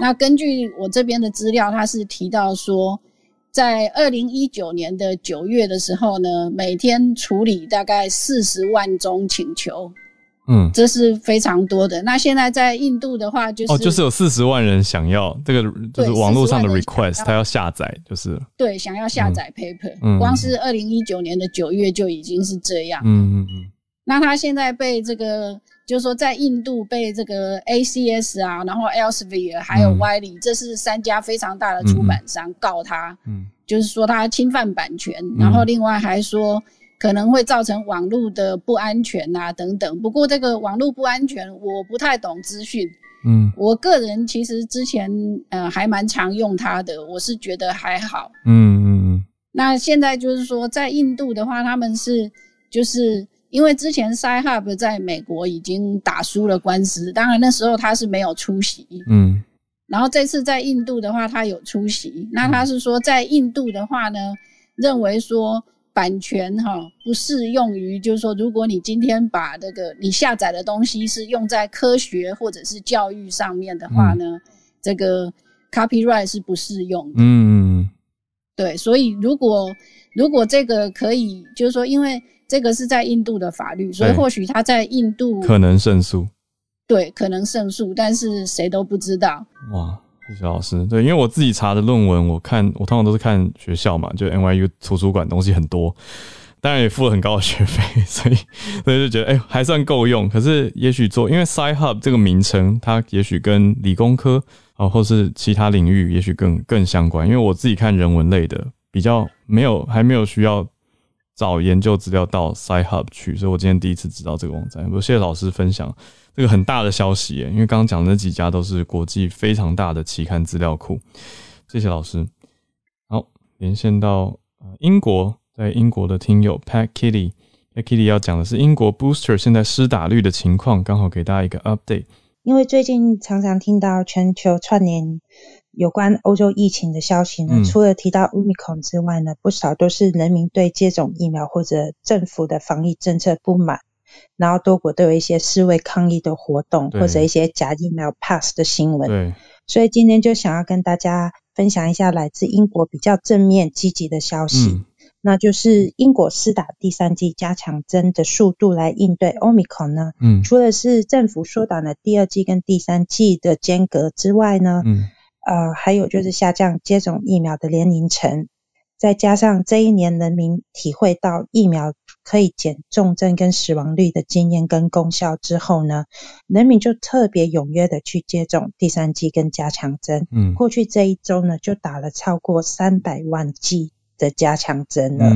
[SPEAKER 3] 那根据我这边的资料，他是提到说，在二零一九年的九月的时候呢，每天处理大概四十万宗请求。嗯，这是非常多的。那现在在印度的话，就是
[SPEAKER 1] 哦，就是有四十万人想要这个，就是网络上的 request，他要下载，就是
[SPEAKER 3] 对，想要下载 paper。嗯，光是二零一九年的九月就已经是这样。嗯嗯嗯。那他现在被这个，就是说在印度被这个 ACS 啊，然后 Elsevier 还有 Wiley，这是三家非常大的出版商告他，嗯，就是说他侵犯版权，然后另外还说。可能会造成网络的不安全啊，等等。不过这个网络不安全，我不太懂资讯。嗯，我个人其实之前呃还蛮常用它的，我是觉得还好。嗯嗯嗯。那现在就是说，在印度的话，他们是就是因为之前 Sci-Hub 在美国已经打输了官司，当然那时候他是没有出席。嗯。然后这次在印度的话，他有出席。那他是说，在印度的话呢，认为说。版权哈不适用于，就是说，如果你今天把这个你下载的东西是用在科学或者是教育上面的话呢，这个 copyright 是不适用的。嗯，对，所以如果如果这个可以，就是说，因为这个是在印度的法律，所以或许他在印度
[SPEAKER 1] 可能胜诉。
[SPEAKER 3] 对，可能胜诉，但是谁都不知道。哇。
[SPEAKER 1] 谢谢老师，对，因为我自己查的论文，我看我通常都是看学校嘛，就 NYU 图书馆东西很多，当然也付了很高的学费，所以所以就觉得哎还算够用。可是也许做，因为 Sci-Hub 这个名称，它也许跟理工科啊，或是其他领域，也许更更相关。因为我自己看人文类的，比较没有还没有需要找研究资料到 Sci-Hub 去，所以我今天第一次知道这个网站。我谢谢老师分享。这个很大的消息，因为刚刚讲的那几家都是国际非常大的期刊资料库。谢谢老师。好，连线到英国，在英国的听友 Pat Kitty，Pat Kitty 要讲的是英国 Booster 现在施打率的情况，刚好给大家一个 update。
[SPEAKER 4] 因为最近常常听到全球串联有关欧洲疫情的消息呢，除了提到 Omicron 之外呢，不少都是人民对接种疫苗或者政府的防疫政策不满。然后多国都有一些示威抗议的活动，或者一些假疫苗 pass 的新闻。对，所以今天就想要跟大家分享一下来自英国比较正面积极的消息，那就是英国施打第三剂加强针的速度来应对 Omicron 呢。嗯，除了是政府缩短了第二剂跟第三剂的间隔之外呢，嗯，呃，还有就是下降接种疫苗的年龄层。再加上这一年人民体会到疫苗可以减重症跟死亡率的经验跟功效之后呢，人民就特别踊跃的去接种第三剂跟加强针。嗯，过去这一周呢，就打了超过三百万剂。的加强针了，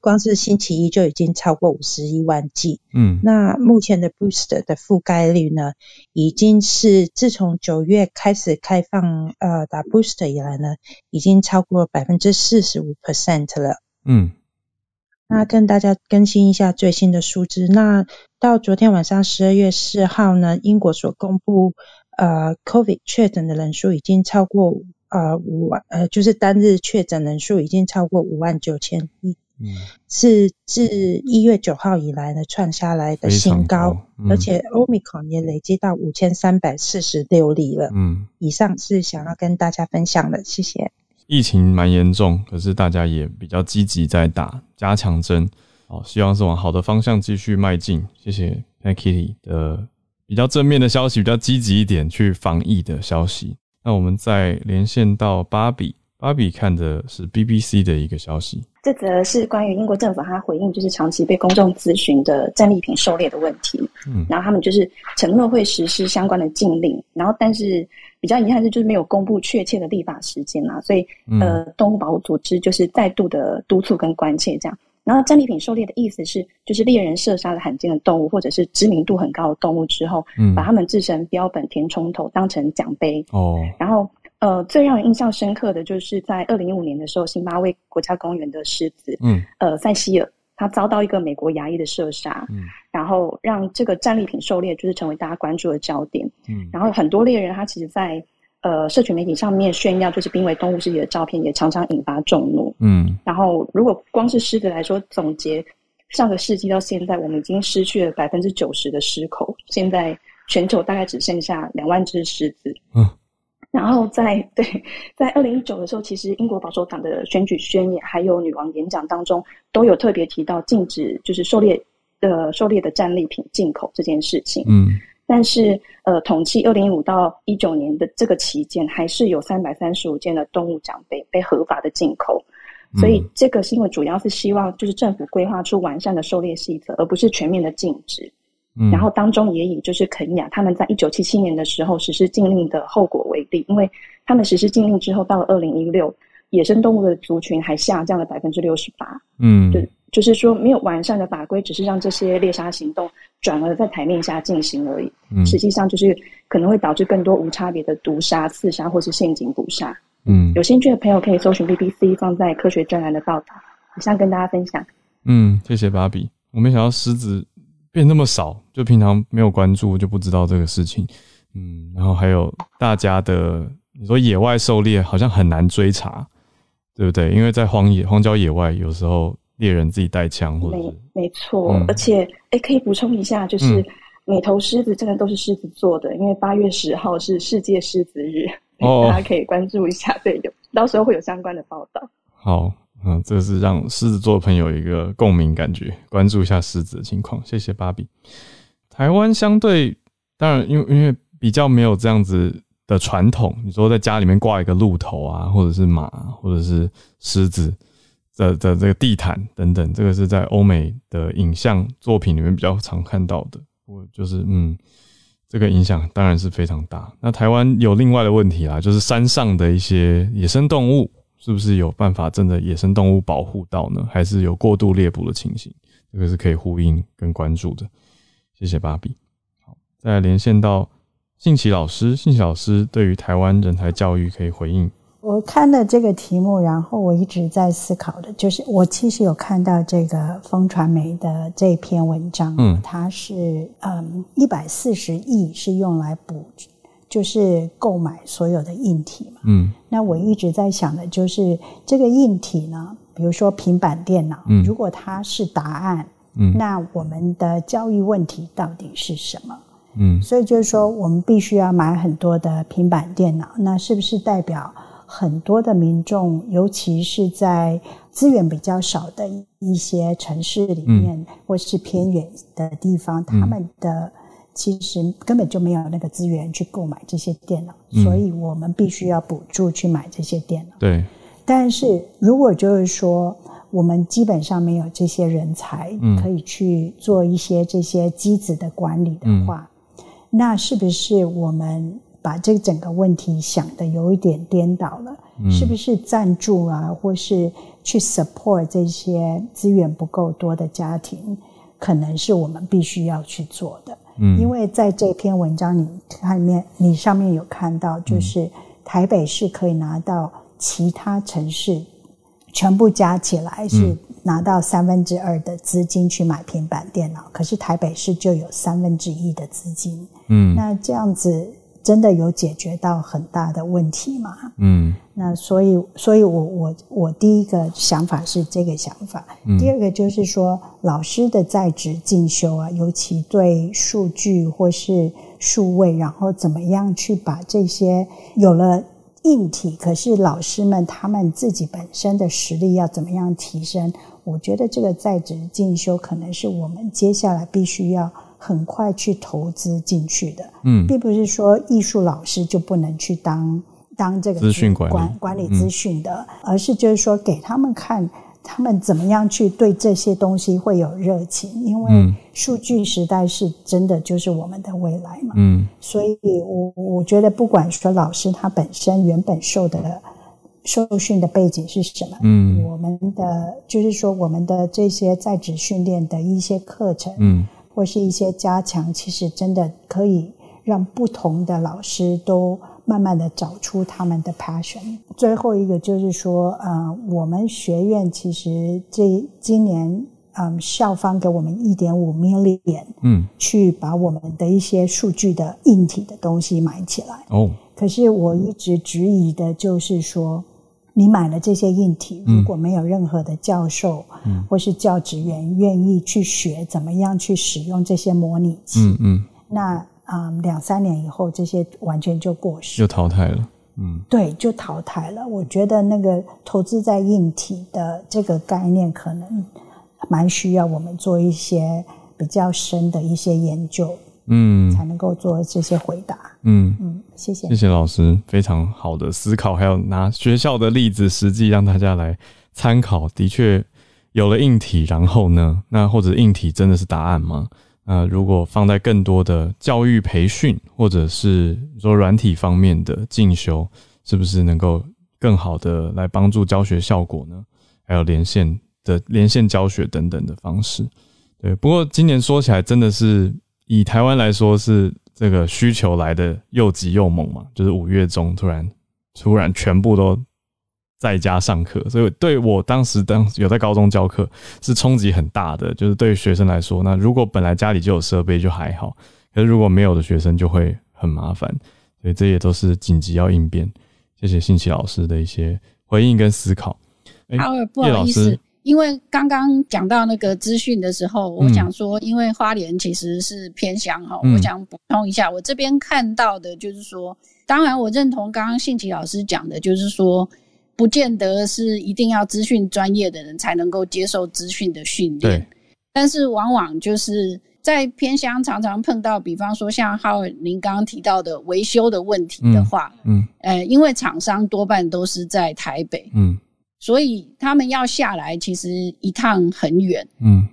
[SPEAKER 4] 光是星期一就已经超过五十一万剂。嗯，那目前的 booster 的覆盖率呢，已经是自从九月开始开放呃打 booster 以来呢，已经超过百分之四十五 percent 了。嗯，那跟大家更新一下最新的数字。那到昨天晚上十二月四号呢，英国所公布呃 COVID 确诊的人数已经超过。呃，五万呃，就是单日确诊人数已经超过五万九千例，嗯，是自一月九号以来呢创下来的新高，而且 Omicron 也累积到五千三百四十六例了。嗯，以上是想要跟大家分享的，谢谢。
[SPEAKER 1] 疫情蛮严重，可是大家也比较积极在打加强针，好，希望是往好的方向继续迈进。谢谢 Kitty 的比较正面的消息，比较积极一点去防疫的消息。那我们再连线到芭比，芭比看的是 BBC 的一个消息。
[SPEAKER 5] 这则是关于英国政府他回应，就是长期被公众咨询的战利品狩猎的问题。嗯，然后他们就是承诺会实施相关的禁令，然后但是比较遗憾是，就是没有公布确切的立法时间啊，所以呃，动物保护组织就是再度的督促跟关切这样。然后战利品狩猎的意思是，就是猎人射杀了罕见的动物或者是知名度很高的动物之后，嗯，把它们制成标本填充头当成奖杯。哦，然后呃，最让人印象深刻的就是在二零一五年的时候，新巴威国家公园的狮子，嗯，呃，塞西尔，他遭到一个美国牙医的射杀，嗯，然后让这个战利品狩猎就是成为大家关注的焦点。嗯，然后很多猎人他其实在。呃，社群媒体上面炫耀就是濒危动物尸体的照片，也常常引发众怒。嗯，然后如果光是狮子来说，总结上个世纪到现在，我们已经失去了百分之九十的狮口，现在全球大概只剩下两万只狮子。嗯，然后在对，在二零一九的时候，其实英国保守党的选举宣言还有女王演讲当中，都有特别提到禁止就是狩猎的狩猎的战利品进口这件事情。嗯，但是呃，统计二零一五到一九年的这个期间，还是有三百三十五件的动物奖被被合法的进口。所以这个新闻主要是希望就是政府规划出完善的狩猎细则，而不是全面的禁止。然后当中也以就是肯雅他们在一九七七年的时候实施禁令的后果为例，因为他们实施禁令之后，到了二零一六，野生动物的族群还下降了百分之六十八。嗯，对，就是说没有完善的法规，只是让这些猎杀行动转而在台面下进行而已。嗯，实际上就是可能会导致更多无差别的毒杀、刺杀或是陷阱捕杀。嗯，有兴趣的朋友可以搜寻 BBC 放在科学专栏的报道，以上跟大家分享。
[SPEAKER 1] 嗯，谢谢芭比。我没想到狮子。变那么少，就平常没有关注，就不知道这个事情。嗯，然后还有大家的，你说野外狩猎好像很难追查，对不对？因为在荒野、荒郊野外，有时候猎人自己带枪，或者
[SPEAKER 5] 没没错。而且，哎，可以补充一下，就是每头狮子真的都是狮子座的，因为八月十号是世界狮子日，大家可以关注一下。对，有到时候会有相关的报道。
[SPEAKER 1] 好。嗯，这是让狮子座的朋友一个共鸣感觉，关注一下狮子的情况。谢谢芭比。台湾相对当然，因为因为比较没有这样子的传统，你说在家里面挂一个鹿头啊，或者是马，或者是狮子的的这个地毯等等，这个是在欧美的影像作品里面比较常看到的。我就是嗯，这个影响当然是非常大。那台湾有另外的问题啦，就是山上的一些野生动物。是不是有办法真的野生动物保护到呢？还是有过度猎捕的情形？这个是可以呼应跟关注的。谢谢芭比。好，再连线到信奇老师，信奇老师对于台湾人才教育可以回应。
[SPEAKER 6] 我看了这个题目，然后我一直在思考的，就是我其实有看到这个风传媒的这篇文章，嗯，它是嗯一百四十亿是用来补。就是购买所有的硬体嘛，嗯，那我一直在想的就是这个硬体呢，比如说平板电脑，嗯，如果它是答案，嗯，那我们的教育问题到底是什么？嗯，所以就是说，我们必须要买很多的平板电脑，那是不是代表很多的民众，尤其是在资源比较少的一些城市里面，或是偏远的地方，他们的？其实根本就没有那个资源去购买这些电脑，所以我们必须要补助去买这些电脑。
[SPEAKER 1] 对，
[SPEAKER 6] 但是如果就是说我们基本上没有这些人才可以去做一些这些机子的管理的话，那是不是我们把这整个问题想的有一点颠倒了？是不是赞助啊，或是去 support 这些资源不够多的家庭，可能是我们必须要去做的？嗯，因为在这篇文章你看面，你上面有看到，就是台北市可以拿到其他城市全部加起来是拿到三分之二的资金去买平板电脑，可是台北市就有三分之一的资金。嗯，那这样子。真的有解决到很大的问题吗？嗯，那所以，所以我我我第一个想法是这个想法。第二个就是说，老师的在职进修啊，尤其对数据或是数位，然后怎么样去把这些有了硬体，可是老师们他们自己本身的实力要怎么样提升？我觉得这个在职进修可能是我们接下来必须要。很快去投资进去的，嗯，并不是说艺术老师就不能去当当这个
[SPEAKER 1] 资讯管
[SPEAKER 6] 管管理资讯的，而是就是说给他们看他们怎么样去对这些东西会有热情，因为数据时代是真的就是我们的未来嘛，嗯，所以我我觉得不管说老师他本身原本受的受训的背景是什么，嗯，我们的就是说我们的这些在职训练的一些课程，嗯。或是一些加强，其实真的可以让不同的老师都慢慢的找出他们的 passion。最后一个就是说，呃，我们学院其实这今年，嗯，校方给我们一点五 million，嗯，去把我们的一些数据的硬体的东西买起来。哦，可是我一直质疑的就是说。你买了这些硬体，如果没有任何的教授或是教职员愿意去学怎么样去使用这些模拟器，嗯嗯，那啊两三年以后这些完全就过时，
[SPEAKER 1] 就淘汰了。
[SPEAKER 6] 嗯，对，就淘汰了。我觉得那个投资在硬体的这个概念，可能蛮需要我们做一些比较深的一些研究，嗯，才能够做这些回答。嗯
[SPEAKER 1] 嗯，谢谢，谢谢老师非常好的思考，还有拿学校的例子实际让大家来参考。的确有了硬体，然后呢，那或者硬体真的是答案吗？那如果放在更多的教育培训，或者是说软体方面的进修，是不是能够更好的来帮助教学效果呢？还有连线的连线教学等等的方式。对，不过今年说起来，真的是以台湾来说，是这个需求来的又急又猛嘛，就是五月中突然突然全部都。在家上课，所以对我当时当有在高中教课是冲击很大的。就是对于学生来说，那如果本来家里就有设备就还好，可是如果没有的学生就会很麻烦。所以这也都是紧急要应变。谢谢信奇老师的一些回应跟思考。
[SPEAKER 3] 好，不好意思，因为刚刚讲到那个资讯的时候，我想说，因为花莲其实是偏乡哈，我想补充一下，我这边看到的就是说，当然我认同刚刚信奇老师讲的，就是说。不见得是一定要资讯专业的人才能够接受资讯的训练，但是往往就是在偏乡常常碰到，比方说像浩尔您刚刚提到的维修的问题的话，嗯，呃，因为厂商多半都是在台北，嗯，所以他们要下来其实一趟很远，嗯，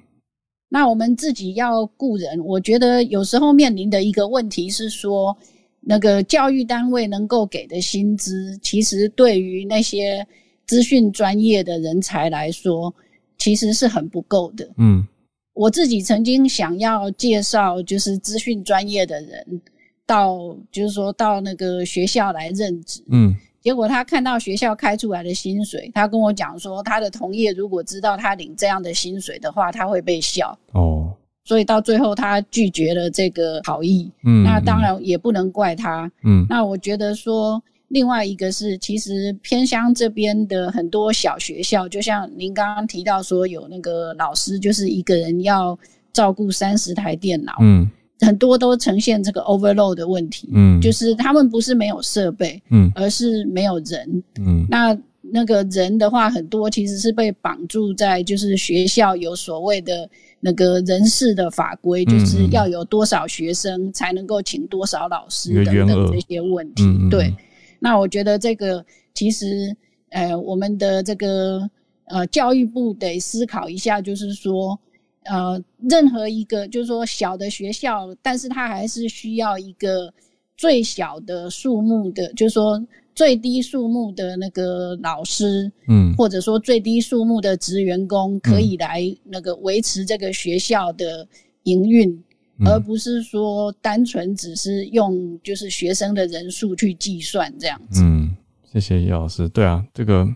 [SPEAKER 3] 那我们自己要雇人，我觉得有时候面临的一个问题是说。那个教育单位能够给的薪资，其实对于那些资讯专业的人才来说，其实是很不够的。嗯，我自己曾经想要介绍，就是资讯专业的人到，就是说到那个学校来任职。嗯，结果他看到学校开出来的薪水，他跟我讲说，他的同业如果知道他领这样的薪水的话，他会被笑。哦。所以到最后，他拒绝了这个好意。嗯，那当然也不能怪他。嗯，那我觉得说，另外一个是，其实偏乡这边的很多小学校，就像您刚刚提到说，有那个老师就是一个人要照顾三十台电脑。嗯，很多都呈现这个 overload 的问题。嗯，就是他们不是没有设备，嗯，而是没有人。嗯，那那个人的话，很多其实是被绑住在，就是学校有所谓的。那个人事的法规就是要有多少学生才能够请多少老师等等这些问题。对，那我觉得这个其实，呃，我们的这个呃教育部得思考一下，就是说，呃，任何一个就是说小的学校，但是它还是需要一个最小的数目的，就是说。最低数目的那个老师，嗯，或者说最低数目的职员工，可以来那个维持这个学校的营运，而不是说单纯只是用就是学生的人数去计算这样子。
[SPEAKER 1] 嗯，谢谢叶老师。对啊，这个，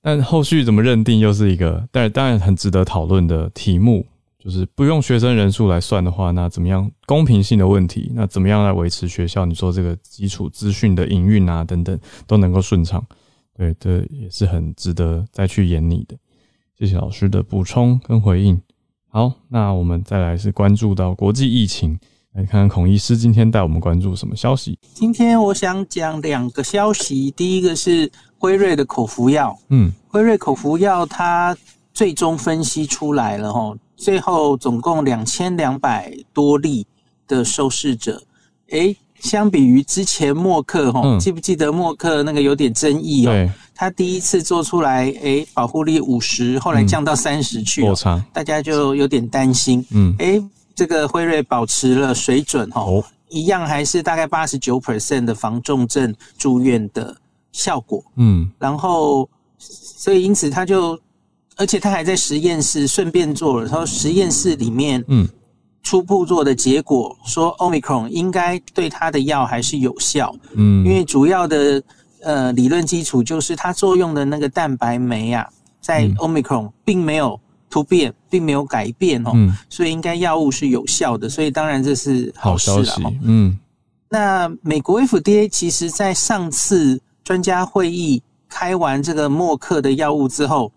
[SPEAKER 1] 但后续怎么认定又是一个，但当然很值得讨论的题目。就是不用学生人数来算的话，那怎么样公平性的问题？那怎么样来维持学校？你说这个基础资讯的营运啊，等等都能够顺畅，对，这也是很值得再去研拟的。谢谢老师的补充跟回应。好，那我们再来是关注到国际疫情，来看看孔医师今天带我们关注什么消息。
[SPEAKER 7] 今天我想讲两个消息，第一个是辉瑞的口服药，嗯，辉瑞口服药它最终分析出来了，吼。最后总共两千两百多例的受试者，诶，相比于之前默克哈，记不记得默克那个有点争议哦？他第一次做出来，诶，保护力五十，后来降到三十去，大家就有点担心。嗯，诶，这个辉瑞保持了水准哈，一样还是大概八十九 percent 的防重症住院的效果。嗯，然后所以因此他就。而且他还在实验室顺便做了，他说实验室里面，嗯，初步做的结果说，omicron 应该对他的药还是有效，嗯，因为主要的呃理论基础就是它作用的那个蛋白酶啊，在 omicron 并没有突变，并没有改变哦，所以应该药物是有效的，所以当然这是好事了，嗯。那美国 FDA 其实在上次专家会议开完这个默克的药物之后。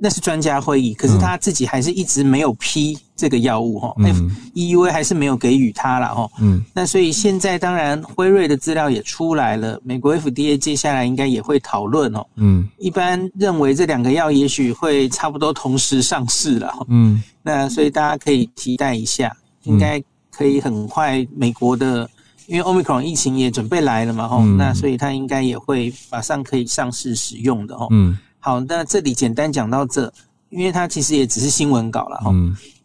[SPEAKER 7] 那是专家会议，可是他自己还是一直没有批这个药物哈，F EUA 还是没有给予他了哈。嗯，那所以现在当然辉瑞的资料也出来了，美国 FDA 接下来应该也会讨论哦。嗯，一般认为这两个药也许会差不多同时上市了。嗯，那所以大家可以期待一下，应该可以很快美国的，因为 Omicron 疫情也准备来了嘛哈，那所以它应该也会马上可以上市使用的吼。嗯。好，那这里简单讲到这，因为它其实也只是新闻稿了哈。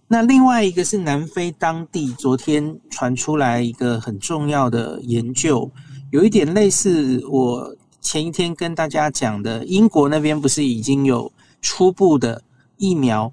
[SPEAKER 7] 那另外一个是南非当地昨天传出来一个很重要的研究，有一点类似我前一天跟大家讲的，英国那边不是已经有初步的疫苗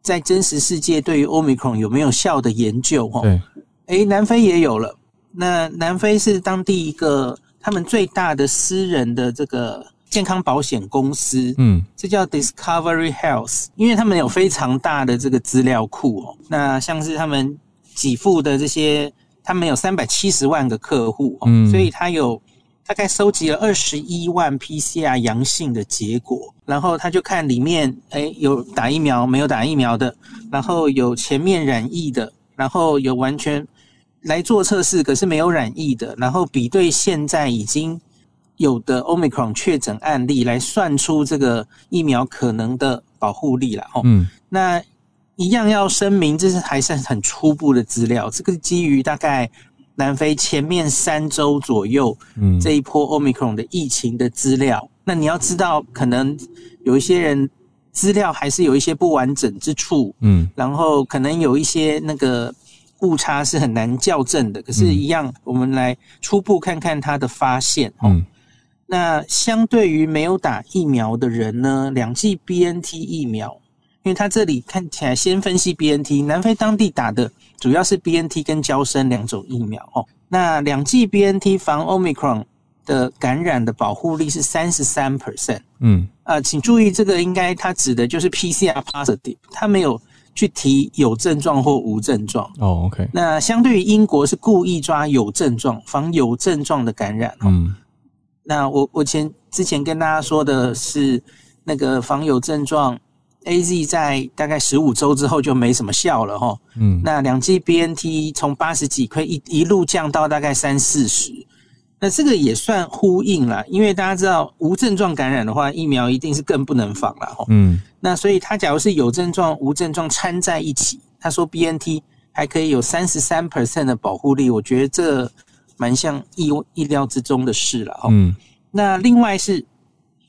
[SPEAKER 7] 在真实世界对于 Omicron 有没有效的研究哈？
[SPEAKER 1] 对，
[SPEAKER 7] 哎，南非也有了。那南非是当地一个他们最大的私人的这个。健康保险公司，嗯，这叫 Discovery Health，因为他们有非常大的这个资料库哦。那像是他们给付的这些，他们有三百七十万个客户，嗯，所以他有大概收集了二十一万 PCR 阳性的结果，然后他就看里面，哎，有打疫苗没有打疫苗的，然后有前面染疫的，然后有完全来做测试可是没有染疫的，然后比对现在已经。有的 Omicron 确诊案例来算出这个疫苗可能的保护力了哦。嗯，那一样要声明，这是还是很初步的资料。这个基于大概南非前面三周左右，嗯，这一波 Omicron 的疫情的资料。那你要知道，可能有一些人资料还是有一些不完整之处，嗯，然后可能有一些那个误差是很难校正的。可是，一样我们来初步看看它的发现，嗯。那相对于没有打疫苗的人呢，两剂 B N T 疫苗，因为他这里看起来先分析 B N T，南非当地打的主要是 B N T 跟胶生两种疫苗哦。那两剂 B N T 防 Omicron 的感染的保护力是三十三 percent。嗯，啊，请注意这个应该它指的就是 P C R positive，它没有去提有症状或无症状。
[SPEAKER 1] 哦，OK。
[SPEAKER 7] 那相对于英国是故意抓有症状，防有症状的感染。嗯。那我我前之前跟大家说的是，那个防有症状，A Z 在大概十五周之后就没什么效了哈。嗯。那两剂 B N T 从八十几可以一一路降到大概三四十，那这个也算呼应了，因为大家知道无症状感染的话，疫苗一定是更不能防了哈。嗯。那所以他假如是有症状、无症状掺在一起，他说 B N T 还可以有三十三 percent 的保护力，我觉得这。蛮像意意料之中的事了哈。嗯，那另外是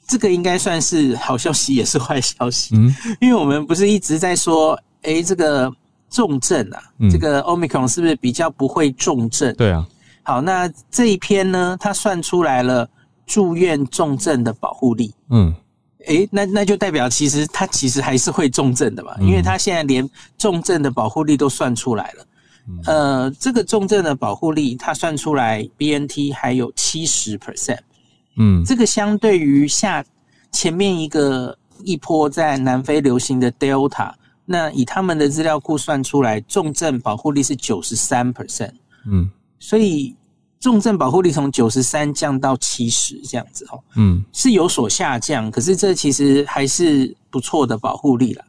[SPEAKER 7] 这个应该算是好消息，也是坏消息。嗯，因为我们不是一直在说，哎，这个重症啊，这个 Omicron 是不是比较不会重症？
[SPEAKER 1] 对啊。
[SPEAKER 7] 好，那这一篇呢，它算出来了住院重症的保护力。嗯，哎，那那就代表其实它其实还是会重症的嘛，因为它现在连重症的保护力都算出来了。呃，这个重症的保护力，它算出来 B N T 还有七十 percent，嗯，这个相对于下前面一个一波在南非流行的 Delta，那以他们的资料库算出来，重症保护力是九十三 percent，嗯，所以重症保护力从九十三降到七十这样子哦，嗯，是有所下降，可是这其实还是不错的保护力了。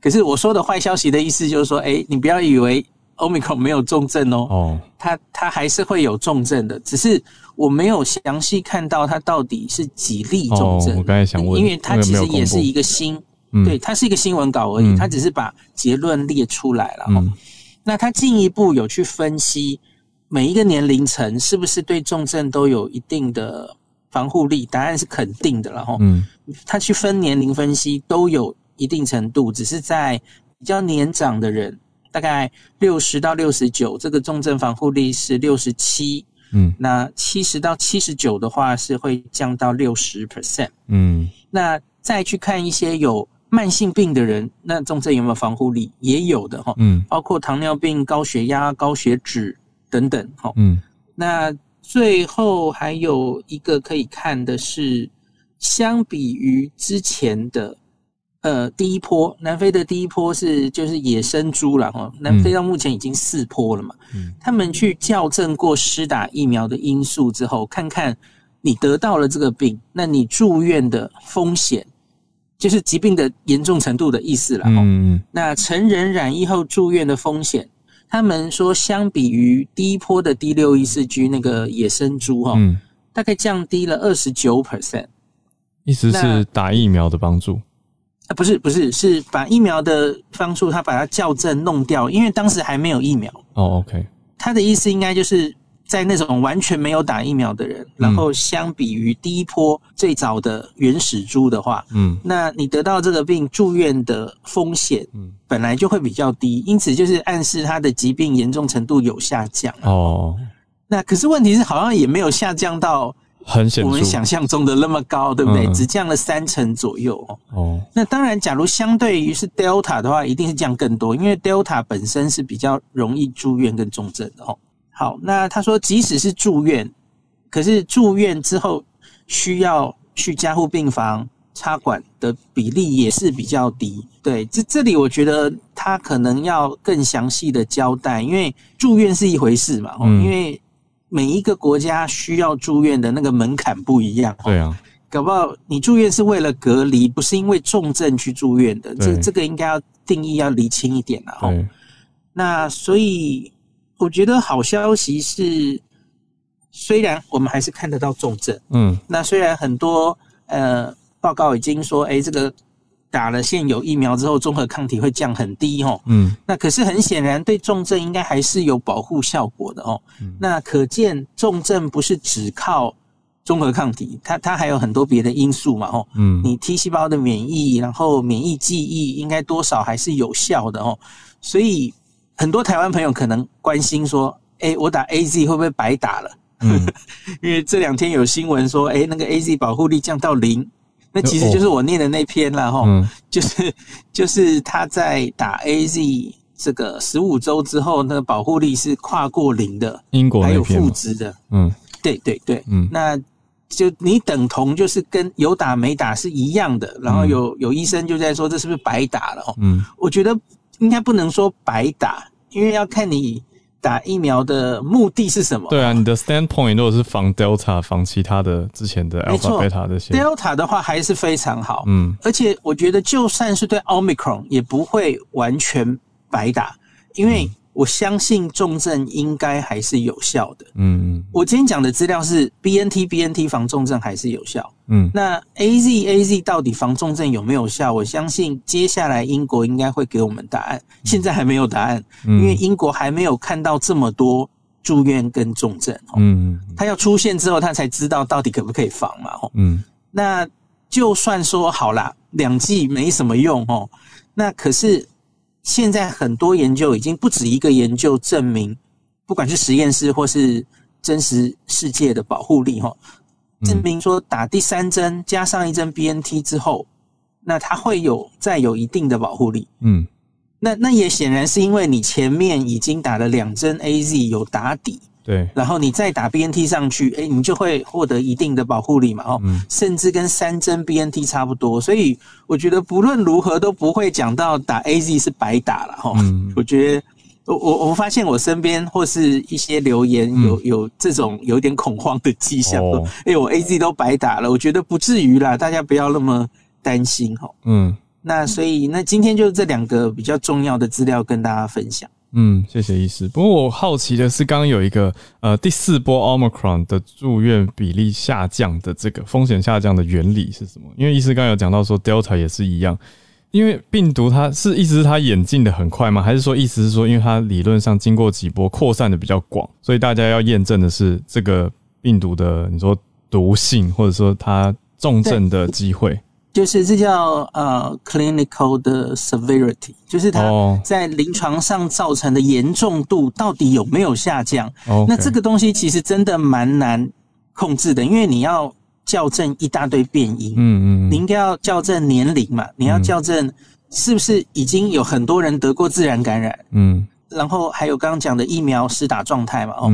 [SPEAKER 7] 可是我说的坏消息的意思就是说，哎，你不要以为。Omicron 没有重症哦，哦，它它还是会有重症的，只是我没有详细看到它到底是几例重症。
[SPEAKER 1] 我刚才想问，
[SPEAKER 7] 因为它其实也是一个新，对，它是一个新闻稿而已，它只是把结论列出来了。嗯，那它进一步有去分析每一个年龄层是不是对重症都有一定的防护力？答案是肯定的了哈。嗯，他去分年龄分析都有一定程度，只是在比较年长的人。大概六十到六十九，这个重症防护力是六十七，嗯，那七十到七十九的话是会降到六十 percent，嗯，那再去看一些有慢性病的人，那重症有没有防护力？也有的哈，嗯，包括糖尿病、高血压、高血脂等等，哈，嗯，那最后还有一个可以看的是，相比于之前的。呃，第一波南非的第一波是就是野生猪了哈，南非到目前已经四波了嘛，他们去校正过施打疫苗的因素之后，看看你得到了这个病，那你住院的风险就是疾病的严重程度的意思了。嗯，那成人染疫后住院的风险，他们说相比于第一波的 D 六一四 G 那个野生猪哈，大概降低了二十九 percent。
[SPEAKER 1] 意思是打疫苗的帮助？
[SPEAKER 7] 啊，不是不是，是把疫苗的方数他把它校正弄掉，因为当时还没有疫苗。
[SPEAKER 1] 哦，OK。
[SPEAKER 7] 他的意思应该就是在那种完全没有打疫苗的人，然后相比于第一波最早的原始猪的话，嗯，那你得到这个病住院的风险，嗯，本来就会比较低，因此就是暗示他的疾病严重程度有下降。哦，那可是问题是好像也没有下降到。
[SPEAKER 1] 很显著，
[SPEAKER 7] 我们想象中的那么高，对不对？只降了三成左右哦。那当然，假如相对于是 Delta 的话，一定是降更多，因为 Delta 本身是比较容易住院跟重症的哦。好，那他说，即使是住院，可是住院之后需要去加护病房插管的比例也是比较低。对，这这里我觉得他可能要更详细的交代，因为住院是一回事嘛，因为。每一个国家需要住院的那个门槛不一样，
[SPEAKER 1] 对啊，
[SPEAKER 7] 搞不好你住院是为了隔离，不是因为重症去住院的，这这个应该要定义要厘清一点了哈。那所以我觉得好消息是，虽然我们还是看得到重症，嗯，那虽然很多呃报告已经说，哎，这个。打了现有疫苗之后，综合抗体会降很低哦。嗯，那可是很显然对重症应该还是有保护效果的哦。那可见重症不是只靠综合抗体，它它还有很多别的因素嘛哦。嗯，你 T 细胞的免疫，然后免疫记忆应该多少还是有效的哦。所以很多台湾朋友可能关心说，哎，我打 A Z 会不会白打了？嗯，因为这两天有新闻说，哎，那个 A Z 保护力降到零。那其实就是我念的那篇了哈，就是就是他在打 A Z 这个十五周之后，那个保护力是跨过零的，
[SPEAKER 1] 英国
[SPEAKER 7] 还有负值的，嗯，对对对，嗯，那就你等同就是跟有打没打是一样的，然后有有医生就在说这是不是白打了哦，嗯，我觉得应该不能说白打，因为要看你。打疫苗的目的是什么？
[SPEAKER 1] 对啊，你的 standpoint 如果是防 Delta、防其他的之前的 Alpha、Beta 这些
[SPEAKER 7] ，Delta 的话还是非常好。嗯，而且我觉得就算是对 Omicron 也不会完全白打，因为。我相信重症应该还是有效的。嗯嗯，我今天讲的资料是 B N T B N T 防重症还是有效。嗯，那 A Z A Z 到底防重症有没有效？我相信接下来英国应该会给我们答案。现在还没有答案，因为英国还没有看到这么多住院跟重症。嗯嗯，他要出现之后，他才知道到底可不可以防嘛。嗯，那就算说好啦，两剂没什么用哦，那可是。现在很多研究已经不止一个研究证明，不管是实验室或是真实世界的保护力，哈，证明说打第三针加上一针 B N T 之后，那它会有再有一定的保护力。嗯，那那也显然是因为你前面已经打了两针 A Z 有打底。
[SPEAKER 1] 对，
[SPEAKER 7] 然后你再打 B N T 上去，哎，你就会获得一定的保护力嘛，哦，甚至跟三针 B N T 差不多，所以我觉得不论如何都不会讲到打 A Z 是白打了，哈，我觉得我我我发现我身边或是一些留言有有这种有点恐慌的迹象，哎，我 A Z 都白打了，我觉得不至于啦，大家不要那么担心，哈，嗯，那所以那今天就这两个比较重要的资料跟大家分享。
[SPEAKER 1] 嗯，谢谢医师。不过我好奇的是，刚刚有一个呃第四波 Omicron 的住院比例下降的这个风险下降的原理是什么？因为医师刚刚有讲到说 Delta 也是一样，因为病毒它是意思是它演进的很快吗？还是说意思是说，因为它理论上经过几波扩散的比较广，所以大家要验证的是这个病毒的你说毒性，或者说它重症的机会。
[SPEAKER 7] 就是这叫呃 clinical 的 severity，就是它在临床上造成的严重度到底有没有下降？那这个东西其实真的蛮难控制的，因为你要校正一大堆变异，嗯嗯，你应该要校正年龄嘛，你要校正是不是已经有很多人得过自然感染，嗯，然后还有刚刚讲的疫苗施打状态嘛，哦，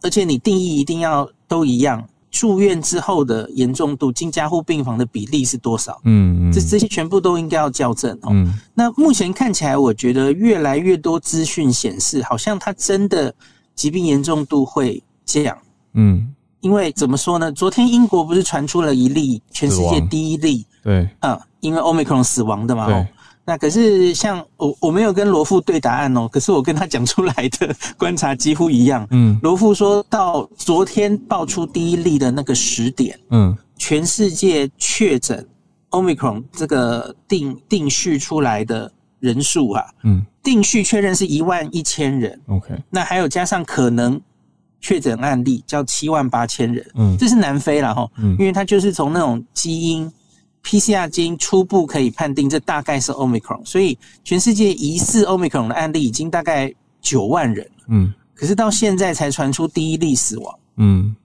[SPEAKER 7] 而且你定义一定要都一样。住院之后的严重度，进加护病房的比例是多少？嗯嗯，这这些全部都应该要校正哦。那目前看起来，我觉得越来越多资讯显示，好像它真的疾病严重度会降。嗯，因为怎么说呢？昨天英国不是传出了一例全世界第一例
[SPEAKER 1] 对，
[SPEAKER 7] 嗯，因为 Omicron 死亡的嘛。那可是像我我没有跟罗富对答案哦，可是我跟他讲出来的观察几乎一样。嗯，罗富说到昨天爆出第一例的那个十点，嗯，全世界确诊 Omicron 这个定定序出来的人数啊，嗯，定序确认是一万一千人。
[SPEAKER 1] OK，
[SPEAKER 7] 那还有加上可能确诊案例叫七万八千人。嗯，这是南非了哈，嗯，因为它就是从那种基因。PCR 基因初步可以判定，这大概是 Omicron，所以全世界疑似 Omicron 的案例已经大概九万人。嗯，可是到现在才传出第一例死亡。嗯，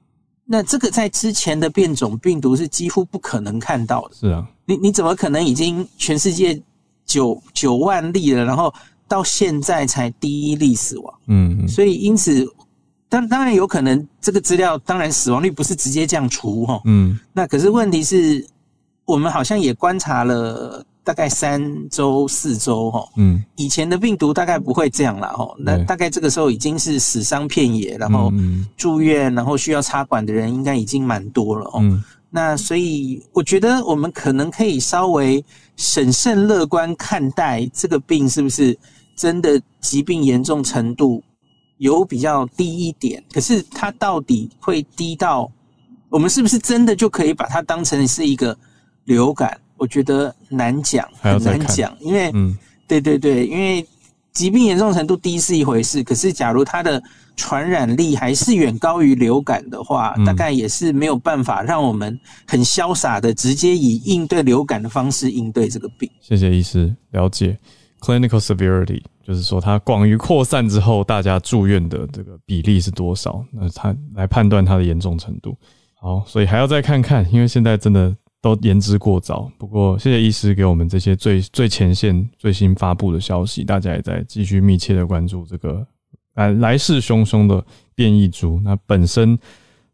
[SPEAKER 7] 那这个在之前的变种病毒是几乎不可能看到的。
[SPEAKER 1] 是啊，
[SPEAKER 7] 你你怎么可能已经全世界九九万例了，然后到现在才第一例死亡？嗯，所以因此，当当然有可能这个资料，当然死亡率不是直接这样除哈。嗯，那可是问题是。我们好像也观察了大概三周四周哈，嗯，以前的病毒大概不会这样了哈，那大概这个时候已经是死伤遍野，然后住院，然后需要插管的人应该已经蛮多了哦。那所以我觉得我们可能可以稍微审慎乐观看待这个病是不是真的疾病严重程度有比较低一点，可是它到底会低到我们是不是真的就可以把它当成是一个？流感，我觉得难讲，很难讲，因为，嗯，对对对，因为疾病严重程度低是一回事，可是假如它的传染力还是远高于流感的话，大概也是没有办法让我们很潇洒的直接以应对流感的方式应对这个病。
[SPEAKER 1] 谢谢医师了解 clinical severity，就是说它广于扩散之后，大家住院的这个比例是多少？那它来判断它的严重程度。好，所以还要再看看，因为现在真的。都言之过早，不过谢谢医师给我们这些最最前线最新发布的消息，大家也在继续密切的关注这个来来势汹汹的变异株。那本身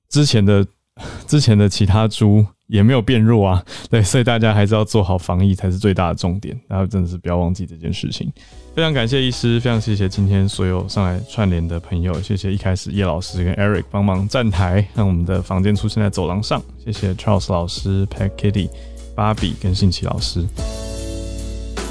[SPEAKER 1] 之前的 之前的其他株也没有变弱啊，对，所以大家还是要做好防疫才是最大的重点，然后真的是不要忘记这件事情。非常感谢医师，非常谢谢今天所有上来串联的朋友，谢谢一开始叶老师跟 Eric 帮忙站台，让我们的房间出现在走廊上，谢谢 Charles 老师、Pat Kitty、芭比跟信奇老师，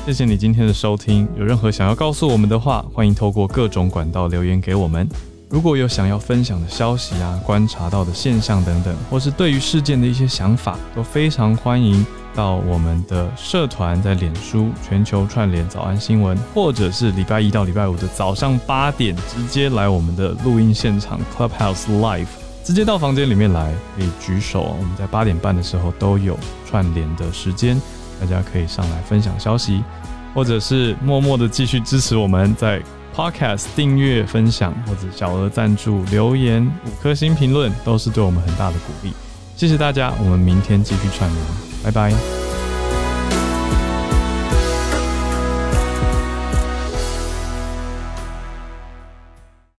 [SPEAKER 1] 谢谢你今天的收听。有任何想要告诉我们的话，欢迎透过各种管道留言给我们。如果有想要分享的消息啊、观察到的现象等等，或是对于事件的一些想法，都非常欢迎。到我们的社团，在脸书全球串联早安新闻，或者是礼拜一到礼拜五的早上八点，直接来我们的录音现场 Clubhouse Live，直接到房间里面来，可以举手。我们在八点半的时候都有串联的时间，大家可以上来分享消息，或者是默默的继续支持我们，在 Podcast 订阅、分享或者小额赞助、留言五颗星评论，都是对我们很大的鼓励。谢谢大家，我们明天继续串联。拜拜。